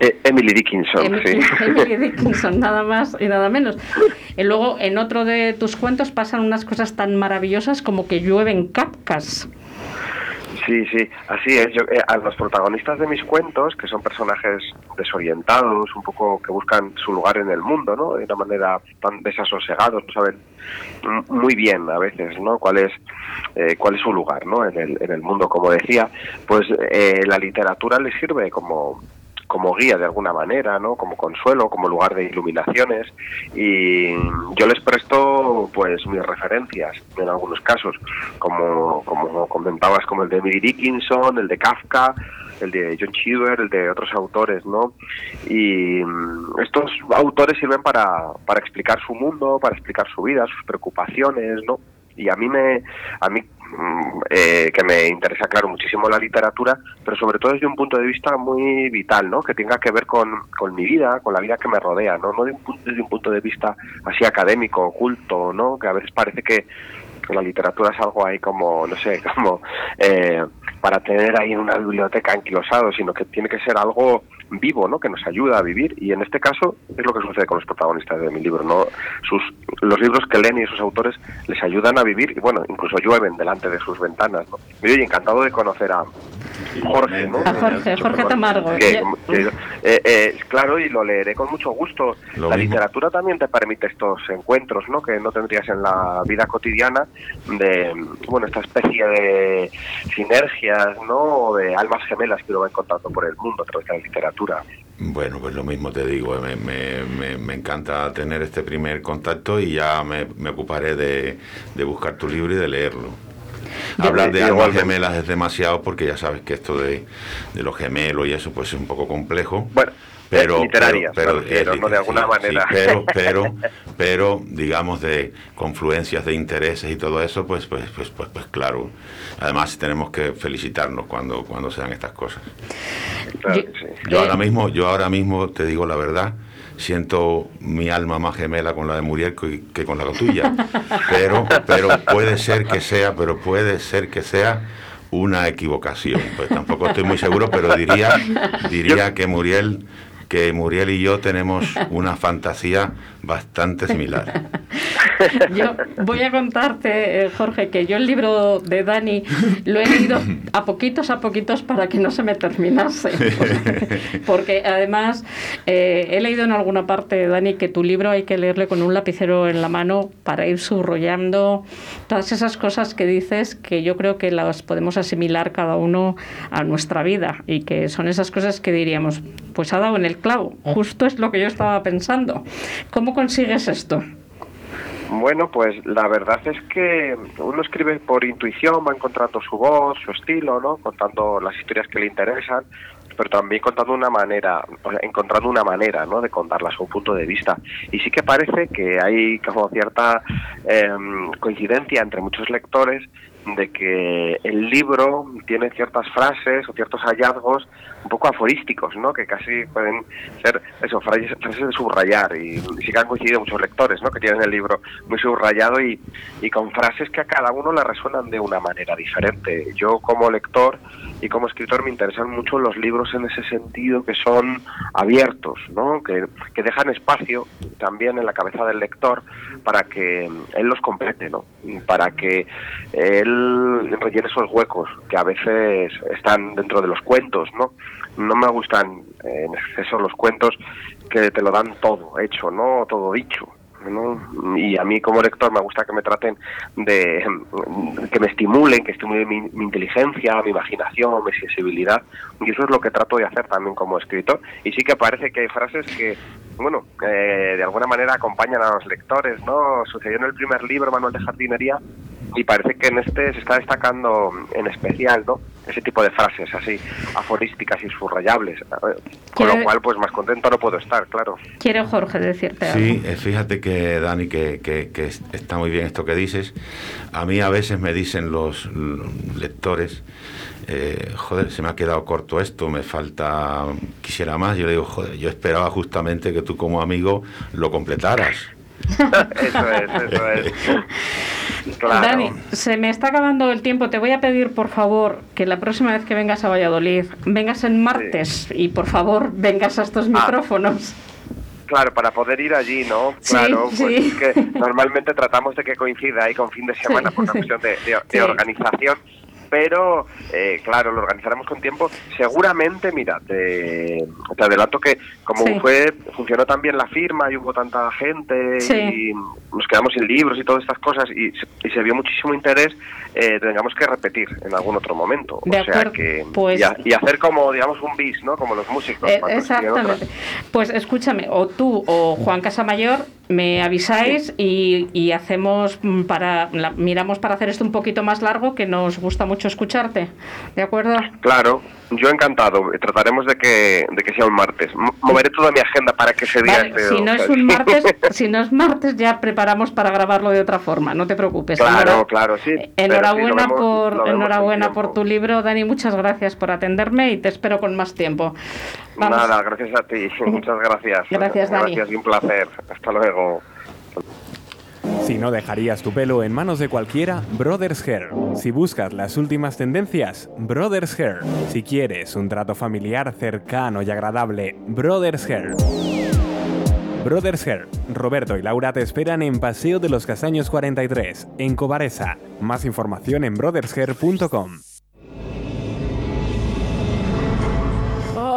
Eh, Emily Dickinson, sí. Emily Dickinson, nada más y nada menos. Y luego, en otro de tus cuentos pasan unas cosas tan maravillosas como que llueven capcas. Sí, sí, así es. Yo, eh, a los protagonistas de mis cuentos, que son personajes desorientados, un poco que buscan su lugar en el mundo, ¿no? De una manera tan desasosegados, no saben muy bien a veces, ¿no? Cuál es eh, cuál es su lugar, ¿no? En el, en el mundo, como decía, pues eh, la literatura les sirve como como guía de alguna manera, ¿no? Como consuelo, como lugar de iluminaciones y yo les presto pues mis referencias en algunos casos, como como comentabas como el de Emily Dickinson, el de Kafka, el de John Cheever, el de otros autores, ¿no? Y mm, estos autores sirven para, para explicar su mundo, para explicar su vida, sus preocupaciones, ¿no? Y a mí me a mí Mm, eh, que me interesa, claro, muchísimo la literatura, pero sobre todo desde un punto de vista muy vital, ¿no? Que tenga que ver con, con mi vida, con la vida que me rodea, ¿no? No desde un punto de vista así académico, oculto, ¿no? Que a veces parece que la literatura es algo ahí como, no sé, como eh, para tener ahí en una biblioteca anquilosado, sino que tiene que ser algo vivo, ¿no? Que nos ayuda a vivir y en este caso es lo que sucede con los protagonistas de mi libro, ¿no? Sus los libros que leen y sus autores les ayudan a vivir y bueno, incluso llueven delante de sus ventanas, ¿no? Y encantado de conocer a Jorge, ¿no? A Jorge, Jorge Tamargo. Eh, eh, claro, y lo leeré con mucho gusto. la literatura también te permite estos encuentros, ¿no? Que no tendrías en la vida cotidiana de, bueno, esta especie de sinergias, ¿no? O de almas gemelas que uno va encontrando por el mundo a través de la literatura. Bueno, pues lo mismo te digo, me, me, me, encanta tener este primer contacto y ya me, ocuparé de, buscar tu libro y de leerlo. Hablar de almas gemelas es demasiado porque ya sabes que esto de, de los gemelos y eso pues es un poco complejo. Bueno, pero, literarias, pero, ¿no? de alguna manera. pero, pero, pero, digamos, de confluencias de intereses y todo eso, pues, pues, pues, pues, pues claro. Además, tenemos que felicitarnos cuando, cuando se dan estas cosas. Yo, ahora mismo, yo ahora mismo te digo la verdad, siento mi alma más gemela con la de Muriel que, con la tuya. Pero, pero puede ser que sea, pero puede ser que sea una equivocación. Pues tampoco estoy muy seguro, pero diría, diría que Muriel que Muriel y yo tenemos una fantasía bastante similar. Yo voy a contarte, eh, Jorge, que yo el libro de Dani lo he leído a poquitos a poquitos para que no se me terminase. Porque, además eh, he leído en alguna parte, Dani, que tu libro hay que leerle con un lapicero en la mano para ir subrayando todas esas cosas que dices que yo creo que las podemos asimilar cada uno a nuestra vida y que son esas cosas que diríamos, pues ha dado en el clavo, justo es lo que yo estaba pensando. ¿Cómo consigues esto? Bueno, pues la verdad es que uno escribe por intuición, va encontrando su voz, su estilo, ¿no? Contando las historias que le interesan, pero también contando una manera, encontrando una manera, ¿no? De contarlas a un punto de vista. Y sí que parece que hay como cierta em, coincidencia entre muchos lectores de que el libro tiene ciertas frases o ciertos hallazgos un poco aforísticos, ¿no? Que casi pueden ser eso, frases, de subrayar y, sí que han coincidido muchos lectores, ¿no? Que tienen el libro muy subrayado y, y con frases que a cada uno le resuenan de una manera diferente. Yo como lector y como escritor me interesan mucho los libros en ese sentido que son abiertos, ¿no? Que, que dejan espacio también en la cabeza del lector para que él los complete, ¿no? Para que él rellene esos huecos que a veces están dentro de los cuentos, ¿no? No me gustan en exceso los cuentos que te lo dan todo hecho, ¿no? Todo dicho. ¿no? Y a mí como lector me gusta que me traten de que me estimulen, que estimulen mi, mi, inteligencia, mi imaginación, mi sensibilidad. Y eso es lo que trato de hacer también como escritor. Y sí que parece que hay frases que, bueno, eh, de alguna manera acompañan a los lectores, ¿no? Sucedió en el primer libro, Manual de Jardinería, y parece que en este se está destacando en especial, ¿no? Ese tipo de frases así, aforísticas y subrayables. Con lo cual, pues más contento no puedo estar, claro. Quiere Jorge decirte algo. Sí, eh, fíjate que, Dani, que, que, que está muy bien esto que dices. A mí a veces me dicen los lectores, eh, joder, se me ha quedado corto esto, me falta, quisiera más. Yo le digo, joder, yo esperaba justamente que tú como amigo lo completaras. eso es, eso es. Claro. Dani, se me está acabando el tiempo. Te voy a pedir, por favor, que la próxima vez que vengas a Valladolid, vengas en martes y, por favor, vengas a estos micrófonos. Claro, para poder ir allí, ¿no? Claro, sí, pues sí. es que normalmente tratamos de que coincida ahí con fin de semana por una cuestión de, de, de Sí. organización. Pero, eh, claro, lo organizaremos con tiempo. Seguramente, mira, te, te adelanto que como Sí. fue funcionó tan bien la firma y hubo tanta gente Sí. y nos quedamos sin libros y todas estas cosas y, se- y se vio muchísimo interés, eh, tengamos que repetir en algún otro momento. De o sea acuerdo, que pues- y, ha- y hacer como, digamos, un bis, ¿no? Como los músicos. Eh, exactamente. Pues escúchame, o tú o Juan Casamayor me avisáis y, y hacemos para la- miramos para hacer esto un poquito más largo que nos gusta mucho escucharte, ¿de acuerdo? Claro, yo encantado. Trataremos de que, de que sea un martes. Moveré toda mi agenda para que ese día Vale, esté- si no es un martes, si no es martes ya preparamos para grabarlo de otra forma, no te preocupes. Claro, Enhora- claro, sí. sí, Enhorabuena vemos- por enhorabuena por tu libro, Dani, muchas gracias por atenderme y te espero con más tiempo. Vamos. Nada, gracias a ti. Muchas gracias. Gracias, Dani. Gracias y un placer. Hasta luego. Si no dejarías tu pelo en manos de cualquiera, Brothers Hair. Si buscas las últimas tendencias, Brothers Hair. Si quieres un trato familiar cercano y agradable, Brothers Hair. Brothers Hair. Roberto y Laura te esperan en Paseo de los Castaños 43, en Cobaresa. Más información en brothershair.com.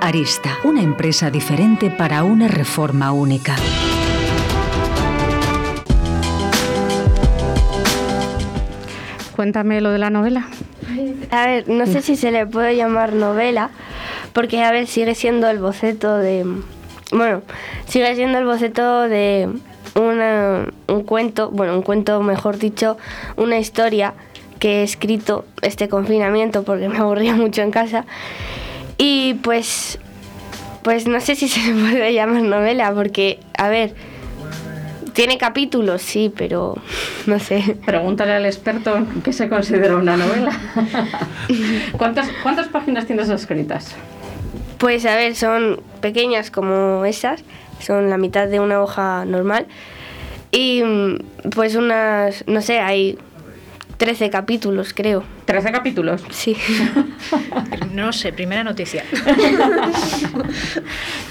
Arista, una empresa diferente para una reforma única. Cuéntame lo de la novela. A ver, no sé si se le puede llamar novela, porque a ver, sigue siendo el boceto de... Bueno, sigue siendo el boceto de una- un cuento, bueno, un cuento mejor dicho, una historia que he escrito este confinamiento porque me aburría mucho en casa. Y pues, pues no sé si se le puede llamar novela, porque, a ver, tiene capítulos, sí, pero no sé. Pregúntale al experto qué se considera una novela. ¿Cuántas, ¿Cuántas páginas tienes escritas? Pues a ver, son pequeñas como esas, son la mitad de una hoja normal. Y mm, pues unas, no sé, hay 13 capítulos, creo. ¿13 capítulos? Sí. No sé, primera noticia.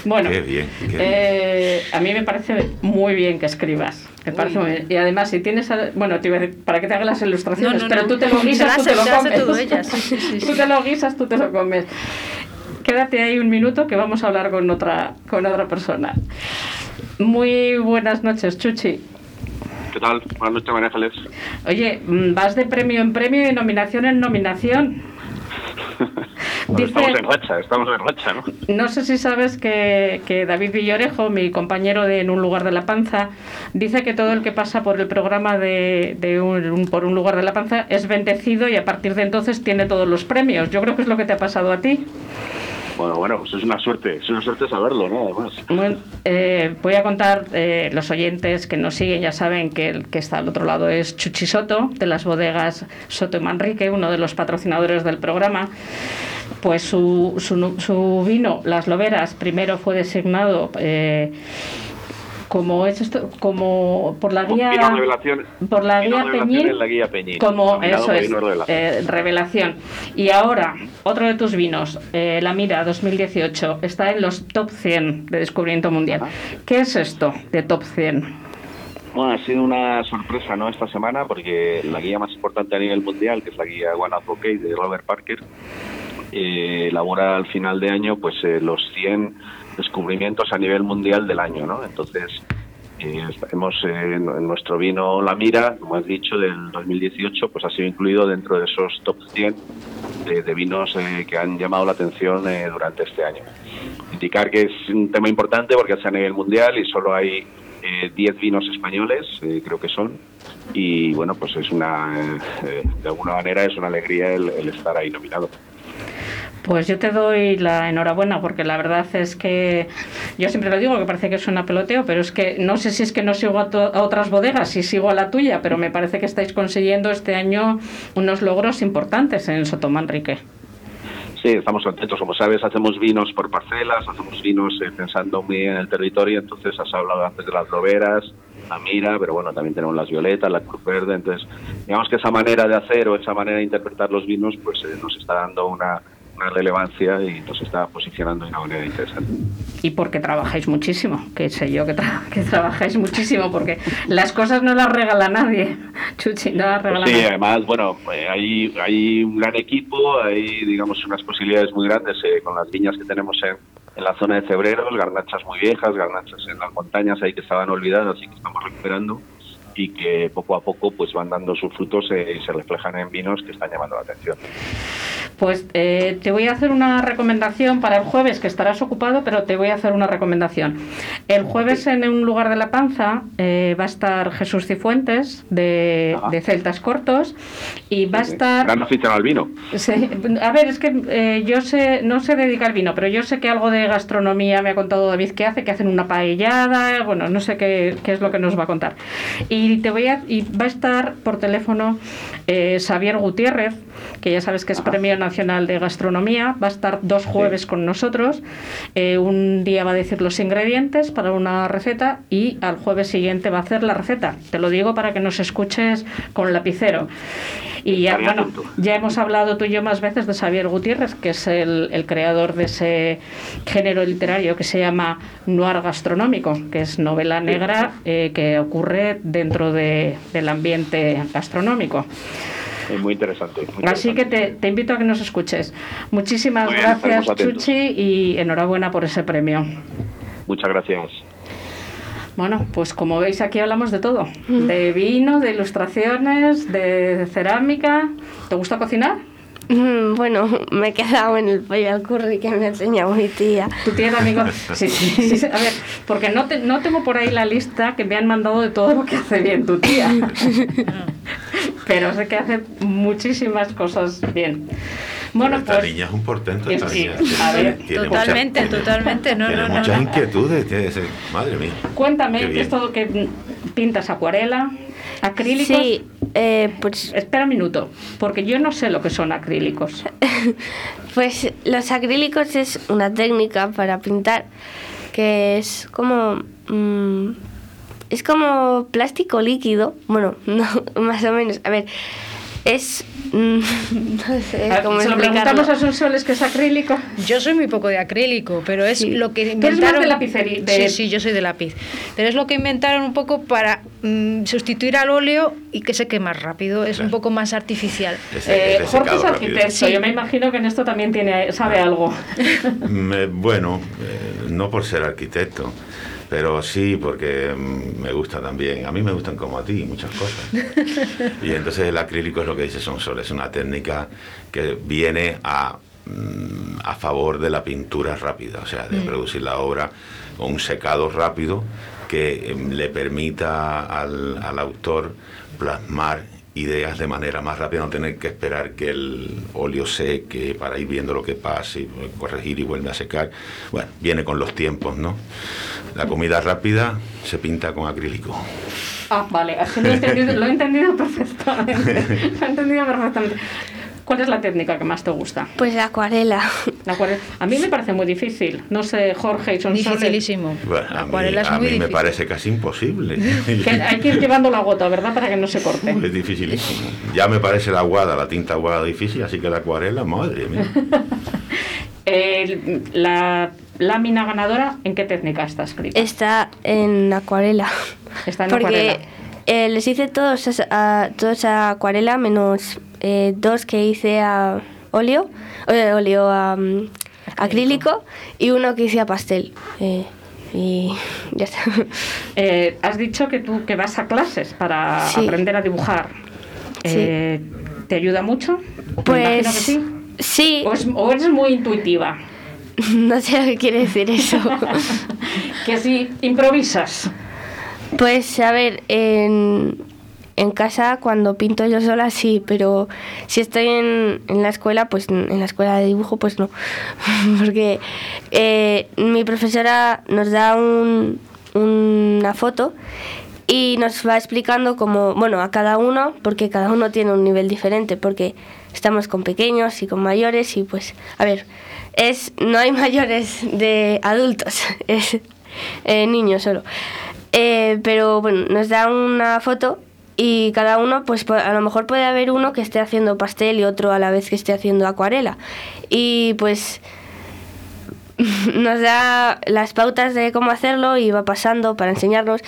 Bueno, Qué bien, qué bien. eh, a mí me parece muy bien que escribas. Me parece muy bien. Y además, si tienes. a- Bueno, te iba a decir, para que te haga las ilustraciones, No, no, pero no. tú te lo guisas, tú te lo comes. todo ella, sí, sí, sí, Tú te lo guisas, tú te lo comes. Quédate ahí un minuto que vamos a hablar con otra, con otra persona. Muy buenas noches, Chuchi. ¿Qué tal? Buenas noches, María Ángeles. Oye, mm, vas de premio en premio y nominación en nominación. Dice- Estamos en racha, estamos en racha, ¿no? No sé si sabes que, que David Villorejo, mi compañero de En un lugar de la panza, dice que todo el que pasa por el programa de, de un, un- por un lugar de la panza es bendecido y a partir de entonces tiene todos los premios. Yo creo que es lo que te ha pasado a ti. Bueno, bueno, pues es una suerte, es una suerte saberlo, ¿no? Además. Bueno, eh, voy a contar, eh, los oyentes que nos siguen ya saben que el que está al otro lado es Chuchi Soto, de las bodegas Soto y Manrique, uno de los patrocinadores del programa. Pues su, su, vino, Las Loberas, primero fue designado eh, como es esto, como por la guía por la guía en la guía Peñín, como eso es revelación. eh, revelación y ahora otro de tus vinos eh, la Mira 2018 está en los top 100 de descubrimiento mundial ¿qué es esto de top 100? Bueno, ha sido una sorpresa, ¿no? Esta semana, porque la guía más importante a nivel mundial, que es la guía One Advocate de Robert Parker, eh, elabora al final de año, pues, los 100 descubrimientos a nivel mundial del año, ¿no? Entonces, eh, hemos eh, en nuestro vino La Mira, como has dicho, del 2018, pues ha sido incluido dentro de esos top 100 de, vinos eh, que han llamado la atención eh, durante este año. Indicar que es un tema importante porque es a nivel mundial y solo hay eh, 10 vinos españoles, eh, creo que son, y bueno, pues es una, eh, eh, de alguna manera es una alegría el estar ahí nominado. Pues yo te doy la enhorabuena porque la verdad es que yo siempre lo digo que parece que suena peloteo, pero es que no sé si es que no sigo a, a otras bodegas, si sigo a la tuya, pero me parece que estáis consiguiendo este año unos logros importantes en Sotomanrique. Sí, estamos contentos. Como sabes, hacemos vinos por parcelas, hacemos vinos eh, pensando muy en el territorio. Entonces, has hablado antes de las loberas, la mira, pero bueno, también tenemos las violetas, la cruz verde. Entonces, digamos que esa manera de hacer o esa manera de interpretar los vinos, pues eh, nos está dando una, una relevancia y nos está posicionando de una manera interesante. Y porque trabajáis muchísimo, que sé yo que, tra- que trabajáis muchísimo, porque las cosas no las regala nadie. Chuchi, no las regala Pues sí, nadie. además, bueno, eh, hay, hay un gran equipo, hay, digamos, unas posibilidades muy grandes eh, con las viñas que tenemos en, en la zona de Cebreros, garnachas muy viejas, garnachas en las montañas ahí que estaban olvidadas y que estamos recuperando y que poco a poco pues van dando sus frutos eh, y se reflejan en vinos que están llamando la atención. Pues eh, te voy a hacer una recomendación para el jueves, que estarás ocupado, pero te voy a hacer una recomendación. El jueves en un lugar de la panza eh, va a estar Jesús Cifuentes de, de Celtas Cortos y va a estar... Gran aficionado al vino. Sí, a ver, es que eh, yo sé, no sé dedicar vino, pero yo sé que algo de gastronomía me ha contado David que hace, que hacen una paellada, bueno, no sé qué, qué es lo que nos va a contar. Y te voy a, y va a estar por teléfono eh, Xavier Gutiérrez, que ya sabes que es Premio Nacional de Gastronomía, va a estar dos jueves con nosotros. Eh, un día va a decir los ingredientes para una receta y al jueves siguiente va a hacer la receta. Te lo digo para que nos escuches con lapicero. Y ya, bueno, ya hemos hablado tú y yo más veces de Xavier Gutiérrez, que es el, el creador de ese género literario que se llama noir gastronómico, que es novela negra eh, que ocurre dentro de- del ambiente gastronómico. Es muy interesante. muy Así que te, te invito a que nos escuches. Muchísimas bien, gracias. Chuchi, y enhorabuena por ese premio. Muchas gracias. Bueno, pues como veis aquí hablamos de todo, de vino, de ilustraciones, de cerámica. ¿Te gusta cocinar? Mm, Bueno, me he quedado en el pollo al curry que me enseñó mi tía. Tu tía también. Sí, sí, sí, A ver, porque no, te- no tengo por ahí la lista que me han mandado de todo lo que hace bien tu tía. Pero sé que hace muchísimas cosas bien. Bueno, esta pues. niña es un portento. Esta Sí, niña a ver, tiene Totalmente, tiene- totalmente. No, tiene no, no, muchas no. inquietudes. tiene ese- madre mía. Cuéntame, Qué ¿qué bien. es todo que pintas acuarela? ¿Acrílicos? Sí, eh, pues, Espera un minuto, porque yo no sé lo que son acrílicos. pues los acrílicos es una técnica para pintar que es como... mm, es como plástico líquido. Bueno, no, más o menos. A ver, es... mm, no sé A ver, cómo Se lo preguntamos a Sonsoles que es acrílico. Yo soy muy poco de acrílico, pero es lo que Tú eres más inventaron. de de- Sí, sí, yo soy de lápiz. Pero es lo que inventaron un poco para mm, sustituir al óleo y que se queme más rápido. Es un poco más artificial. Eh, Jorge es arquitecto, yo me imagino que en esto también tiene, sabe algo. Me- bueno, eh, no por ser arquitecto, pero sí porque mm, me gusta también. A mí me gustan como a ti muchas cosas. Y entonces el acrílico es lo que dice Sonsol, es una técnica que viene a, mm, a favor de la pintura rápida, o sea, de Mm. producir la obra con un secado rápido que le permita al, al autor plasmar ideas de manera más rápida, no tener que esperar que el óleo seque para ir viendo lo que pasa y corregir y vuelve a secar. Bueno, viene con los tiempos, ¿no? La comida rápida se pinta con acrílico. Ah, vale, así lo he entendido, lo he entendido perfectamente. Lo he entendido perfectamente. ¿Cuál es la técnica que más te gusta? Pues la acuarela. La acuarela. A mí me parece muy difícil. No sé, Jorge y Sonsoles. Dificilísimo. Bueno, a mí, acuarela es a muy mí me parece casi imposible. Que hay que ir llevando la gota, ¿verdad? Para que no se corte. Es dificilísimo. Ya me parece la aguada, la tinta aguada difícil, así que la acuarela, madre mía. El- la lámina ganadora, ¿en qué técnica está escrita? Está en acuarela. Está en Porque acuarela. eh, les hice todos a, a- todos a acuarela menos eh, dos que hice a óleo, eh, óleo a acrílico y uno que hice a pastel. Eh, y ya está. Eh, has dicho que tú que vas a clases para Sí. aprender a dibujar. Sí. ¿Te ayuda mucho? Pues que sí. sí, ¿O, es- o eres muy intuitiva? no sé lo que quiere decir eso. Que si improvisas. Pues a ver, en, en casa cuando pinto yo sola sí, pero si estoy en, en la escuela, pues en la escuela de dibujo, pues no. Porque eh, mi profesora nos da un- una foto y nos va explicando como, bueno, a cada uno, porque cada uno tiene un nivel diferente, porque estamos con pequeños y con mayores y pues, a ver, es no hay mayores de adultos, es eh, niños solo. Eh, pero bueno, nos da una foto y cada uno, pues a lo mejor puede haber uno que esté haciendo pastel y otro a la vez que esté haciendo acuarela. Y pues nos da las pautas de cómo hacerlo y va pasando para enseñarnos.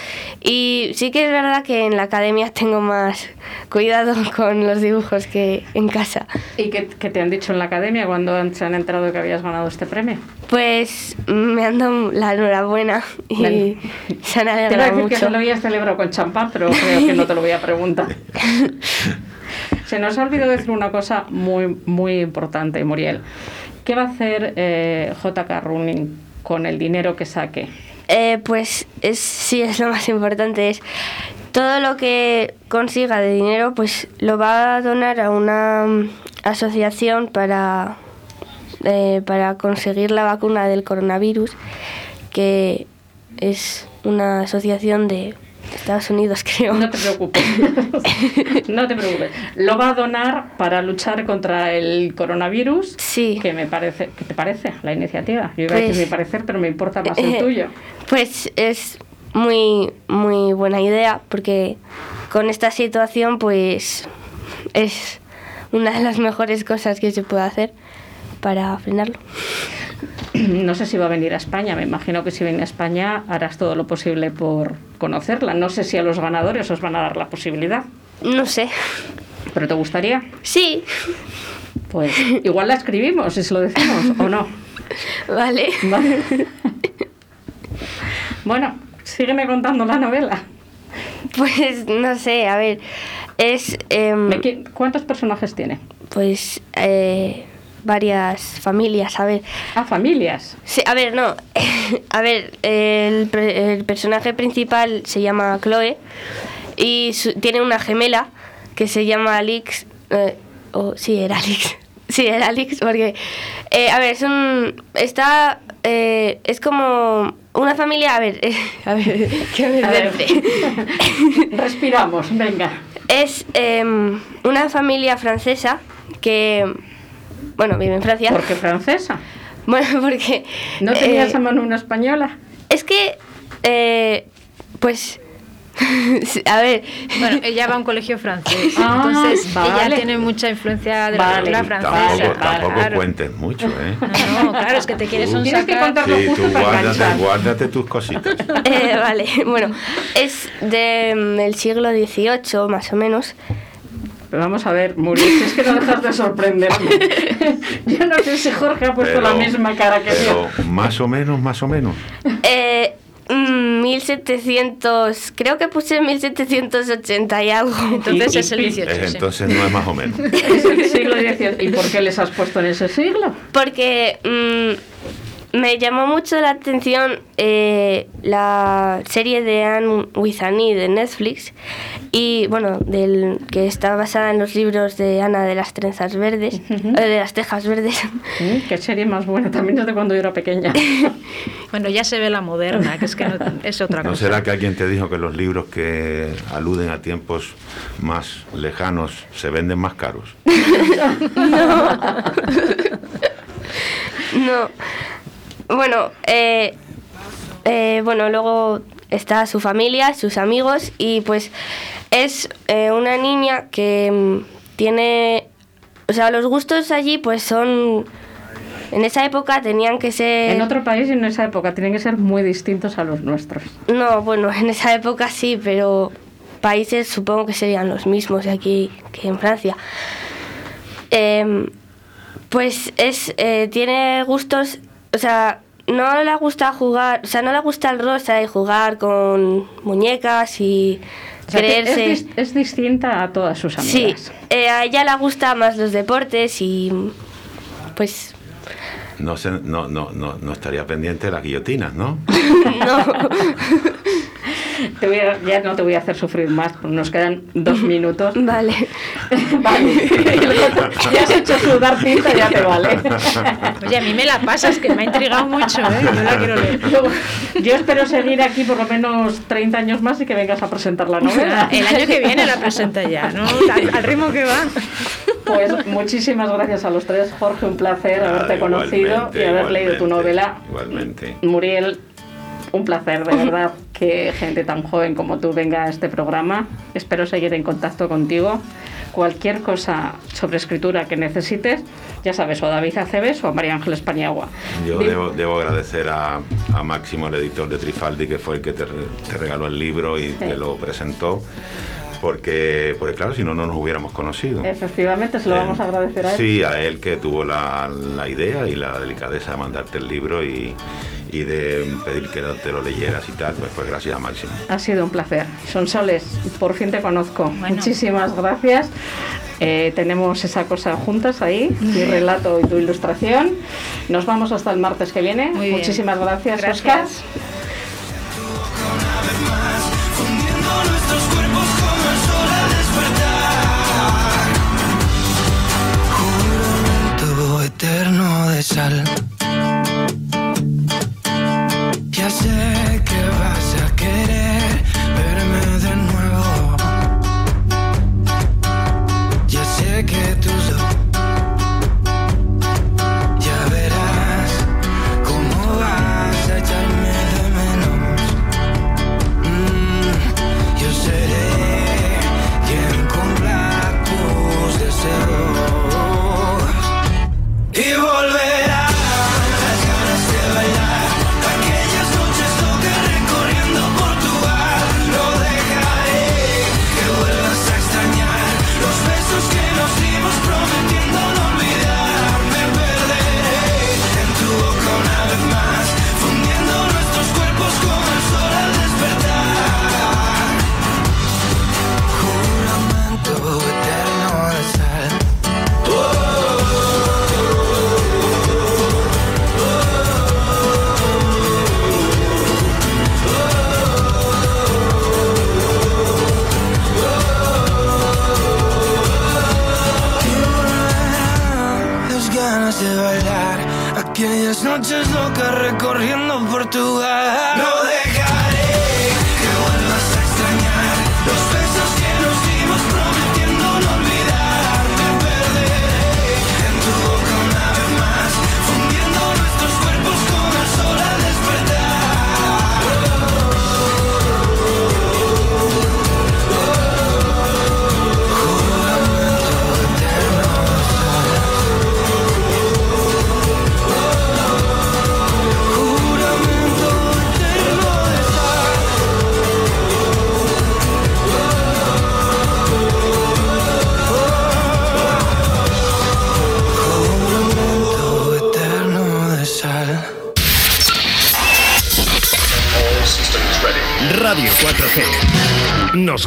Y sí que es verdad que en la academia tengo más cuidado con los dibujos que en casa. ¿Y qué, qué te han dicho en la academia cuando se han enterado que habías ganado este premio? Pues me han dado la enhorabuena y Vale. se han Te iba a alegrado decir que mucho. se lo habías celebrado con champán, pero creo que no te lo voy a preguntar. Se nos ha olvidado decir una cosa muy, muy importante, Muriel. ¿Qué va a hacer eh, JK Running con el dinero que saque? Eh, pues es, sí, es lo más importante. Es todo lo que consiga de dinero, pues lo va a donar a una mm, asociación para, eh, para conseguir la vacuna del coronavirus, que es una asociación de Estados Unidos, creo. No te preocupes. no te preocupes. Lo va a donar para luchar contra el coronavirus. Sí. Que me parece, ¿qué te parece la iniciativa? Yo iba a Pues- decir mi parecer, pero me importa más el tuyo. Pues es muy, muy buena idea porque con esta situación pues es una de las mejores cosas que se puede hacer para frenarlo. No sé si va a venir a España, me imagino que si viene a España harás todo lo posible por conocerla. No sé si a los ganadores os van a dar la posibilidad, No sé. pero ¿te gustaría? Sí, Pues igual la escribimos y se lo decimos, ¿o no? vale. Vale. Bueno, sígueme contando la novela. Pues no sé, a ver, es em, ¿De qué- ¿Cuántos personajes tiene? pues eh, varias familias, a ver. Ah, familias. Sí, a ver, no. a ver, el, el personaje principal se llama Chloe y su- tiene una gemela que se llama Alix. eh, o sí, era Alix. Sí, era Alix, porque. eh, a ver, es un. Está. eh, es como. Una familia. A ver, a ver, que me A ver. Respiramos, venga. Es em, una familia francesa que. Bueno, vive en Francia. ¿Por qué francesa? Bueno, porque. ¿No tenías eh, a mano una española? Es que, eh, pues, a ver, Bueno, ella va a un colegio francés, Ah, entonces vale. ella tiene mucha influencia de la Vale. cultura francesa. Tampoco, tampoco claro. cuentes mucho, ¿eh? No, no, claro, es que te quieres un Tienes que contarlo Sí, justo tú para guárdate, guárdate tus cositas. eh, vale, bueno, es del siglo XVIII, más o menos. Pero vamos a ver, Muriel, si es que no dejas de sorprenderme. Yo no sé si Jorge ha puesto la misma cara que yo. más o menos, más o menos. Eh, mm, 1700, creo que puse 1780 y algo. Entonces Y- es el y- 18. Eh. Entonces no es más o menos. Es el siglo XVIII. ¿Y por qué les has puesto en ese siglo? Porque mm, me llamó mucho la atención eh, la serie de Anne with Annie de Netflix y bueno, del que está basada en los libros de Ana de las trenzas verdes, eh, de las tejas verdes. Mm, qué serie más buena, también es de cuando yo era pequeña. bueno, ya se ve la moderna, que es que no, es otra cosa. ¿No será que alguien te dijo que los libros que aluden a tiempos más lejanos se venden más caros? no. no. Bueno, eh, eh, bueno, luego está su familia, sus amigos y pues es eh, una niña que mm, tiene, o sea, los gustos allí pues son, en esa época tenían que ser... En otro país y en esa época tienen que ser muy distintos a los nuestros. No, bueno, en esa época sí, pero países supongo que serían los mismos aquí que en Francia. Em, pues es, tiene gustos o sea, no le gusta jugar, o sea, no le gusta el rosa y jugar con muñecas y creerse. Es, distinta a todas sus amigas. Sí, eh, a ella le gusta más los deportes y pues. No, se, no, no, no, no estaría pendiente de las guillotinas, ¿no? no. ya no te voy a hacer sufrir más, nos quedan dos minutos. Vale. vale. ya has hecho sudar tinta, ya te vale. Oye, a mí me la pasas, que me ha intrigado mucho, ¿eh? Yo la quiero leer. Yo espero seguir aquí por lo menos 30 años más y que vengas a presentar la novela. El año que viene la presenta ya, ¿no? Al, ritmo que va. Pues muchísimas gracias a los tres, Jorge, un placer haberte conocido y haber leído tu novela. Igualmente. Muriel, un placer, de verdad, que gente tan joven como tú venga a este programa. Espero seguir en contacto contigo. Cualquier cosa sobre escritura que necesites, ya sabes, o a David Aceves o a María Ángeles Paniagua. Yo debo, agradecer a, Máximo, el editor de Trifaldi, que fue el que te, regaló el libro y te lo presentó porque, porque claro, si no, no nos hubiéramos conocido. Efectivamente, se lo vamos a agradecer a él. Sí, a él que tuvo la, la idea y la delicadeza de mandarte el libro y, y de pedir que te lo leyeras y tal, pues, pues gracias a Máximo. Ha sido un placer. Son Soles, por fin te conozco. Muchísimas gracias. Eh, tenemos esa cosa juntas ahí, mi relato y tu ilustración. Nos vamos hasta el martes que viene. Muchísimas gracias, gracias. Oscar. eterno de sal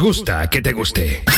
gusta que te guste.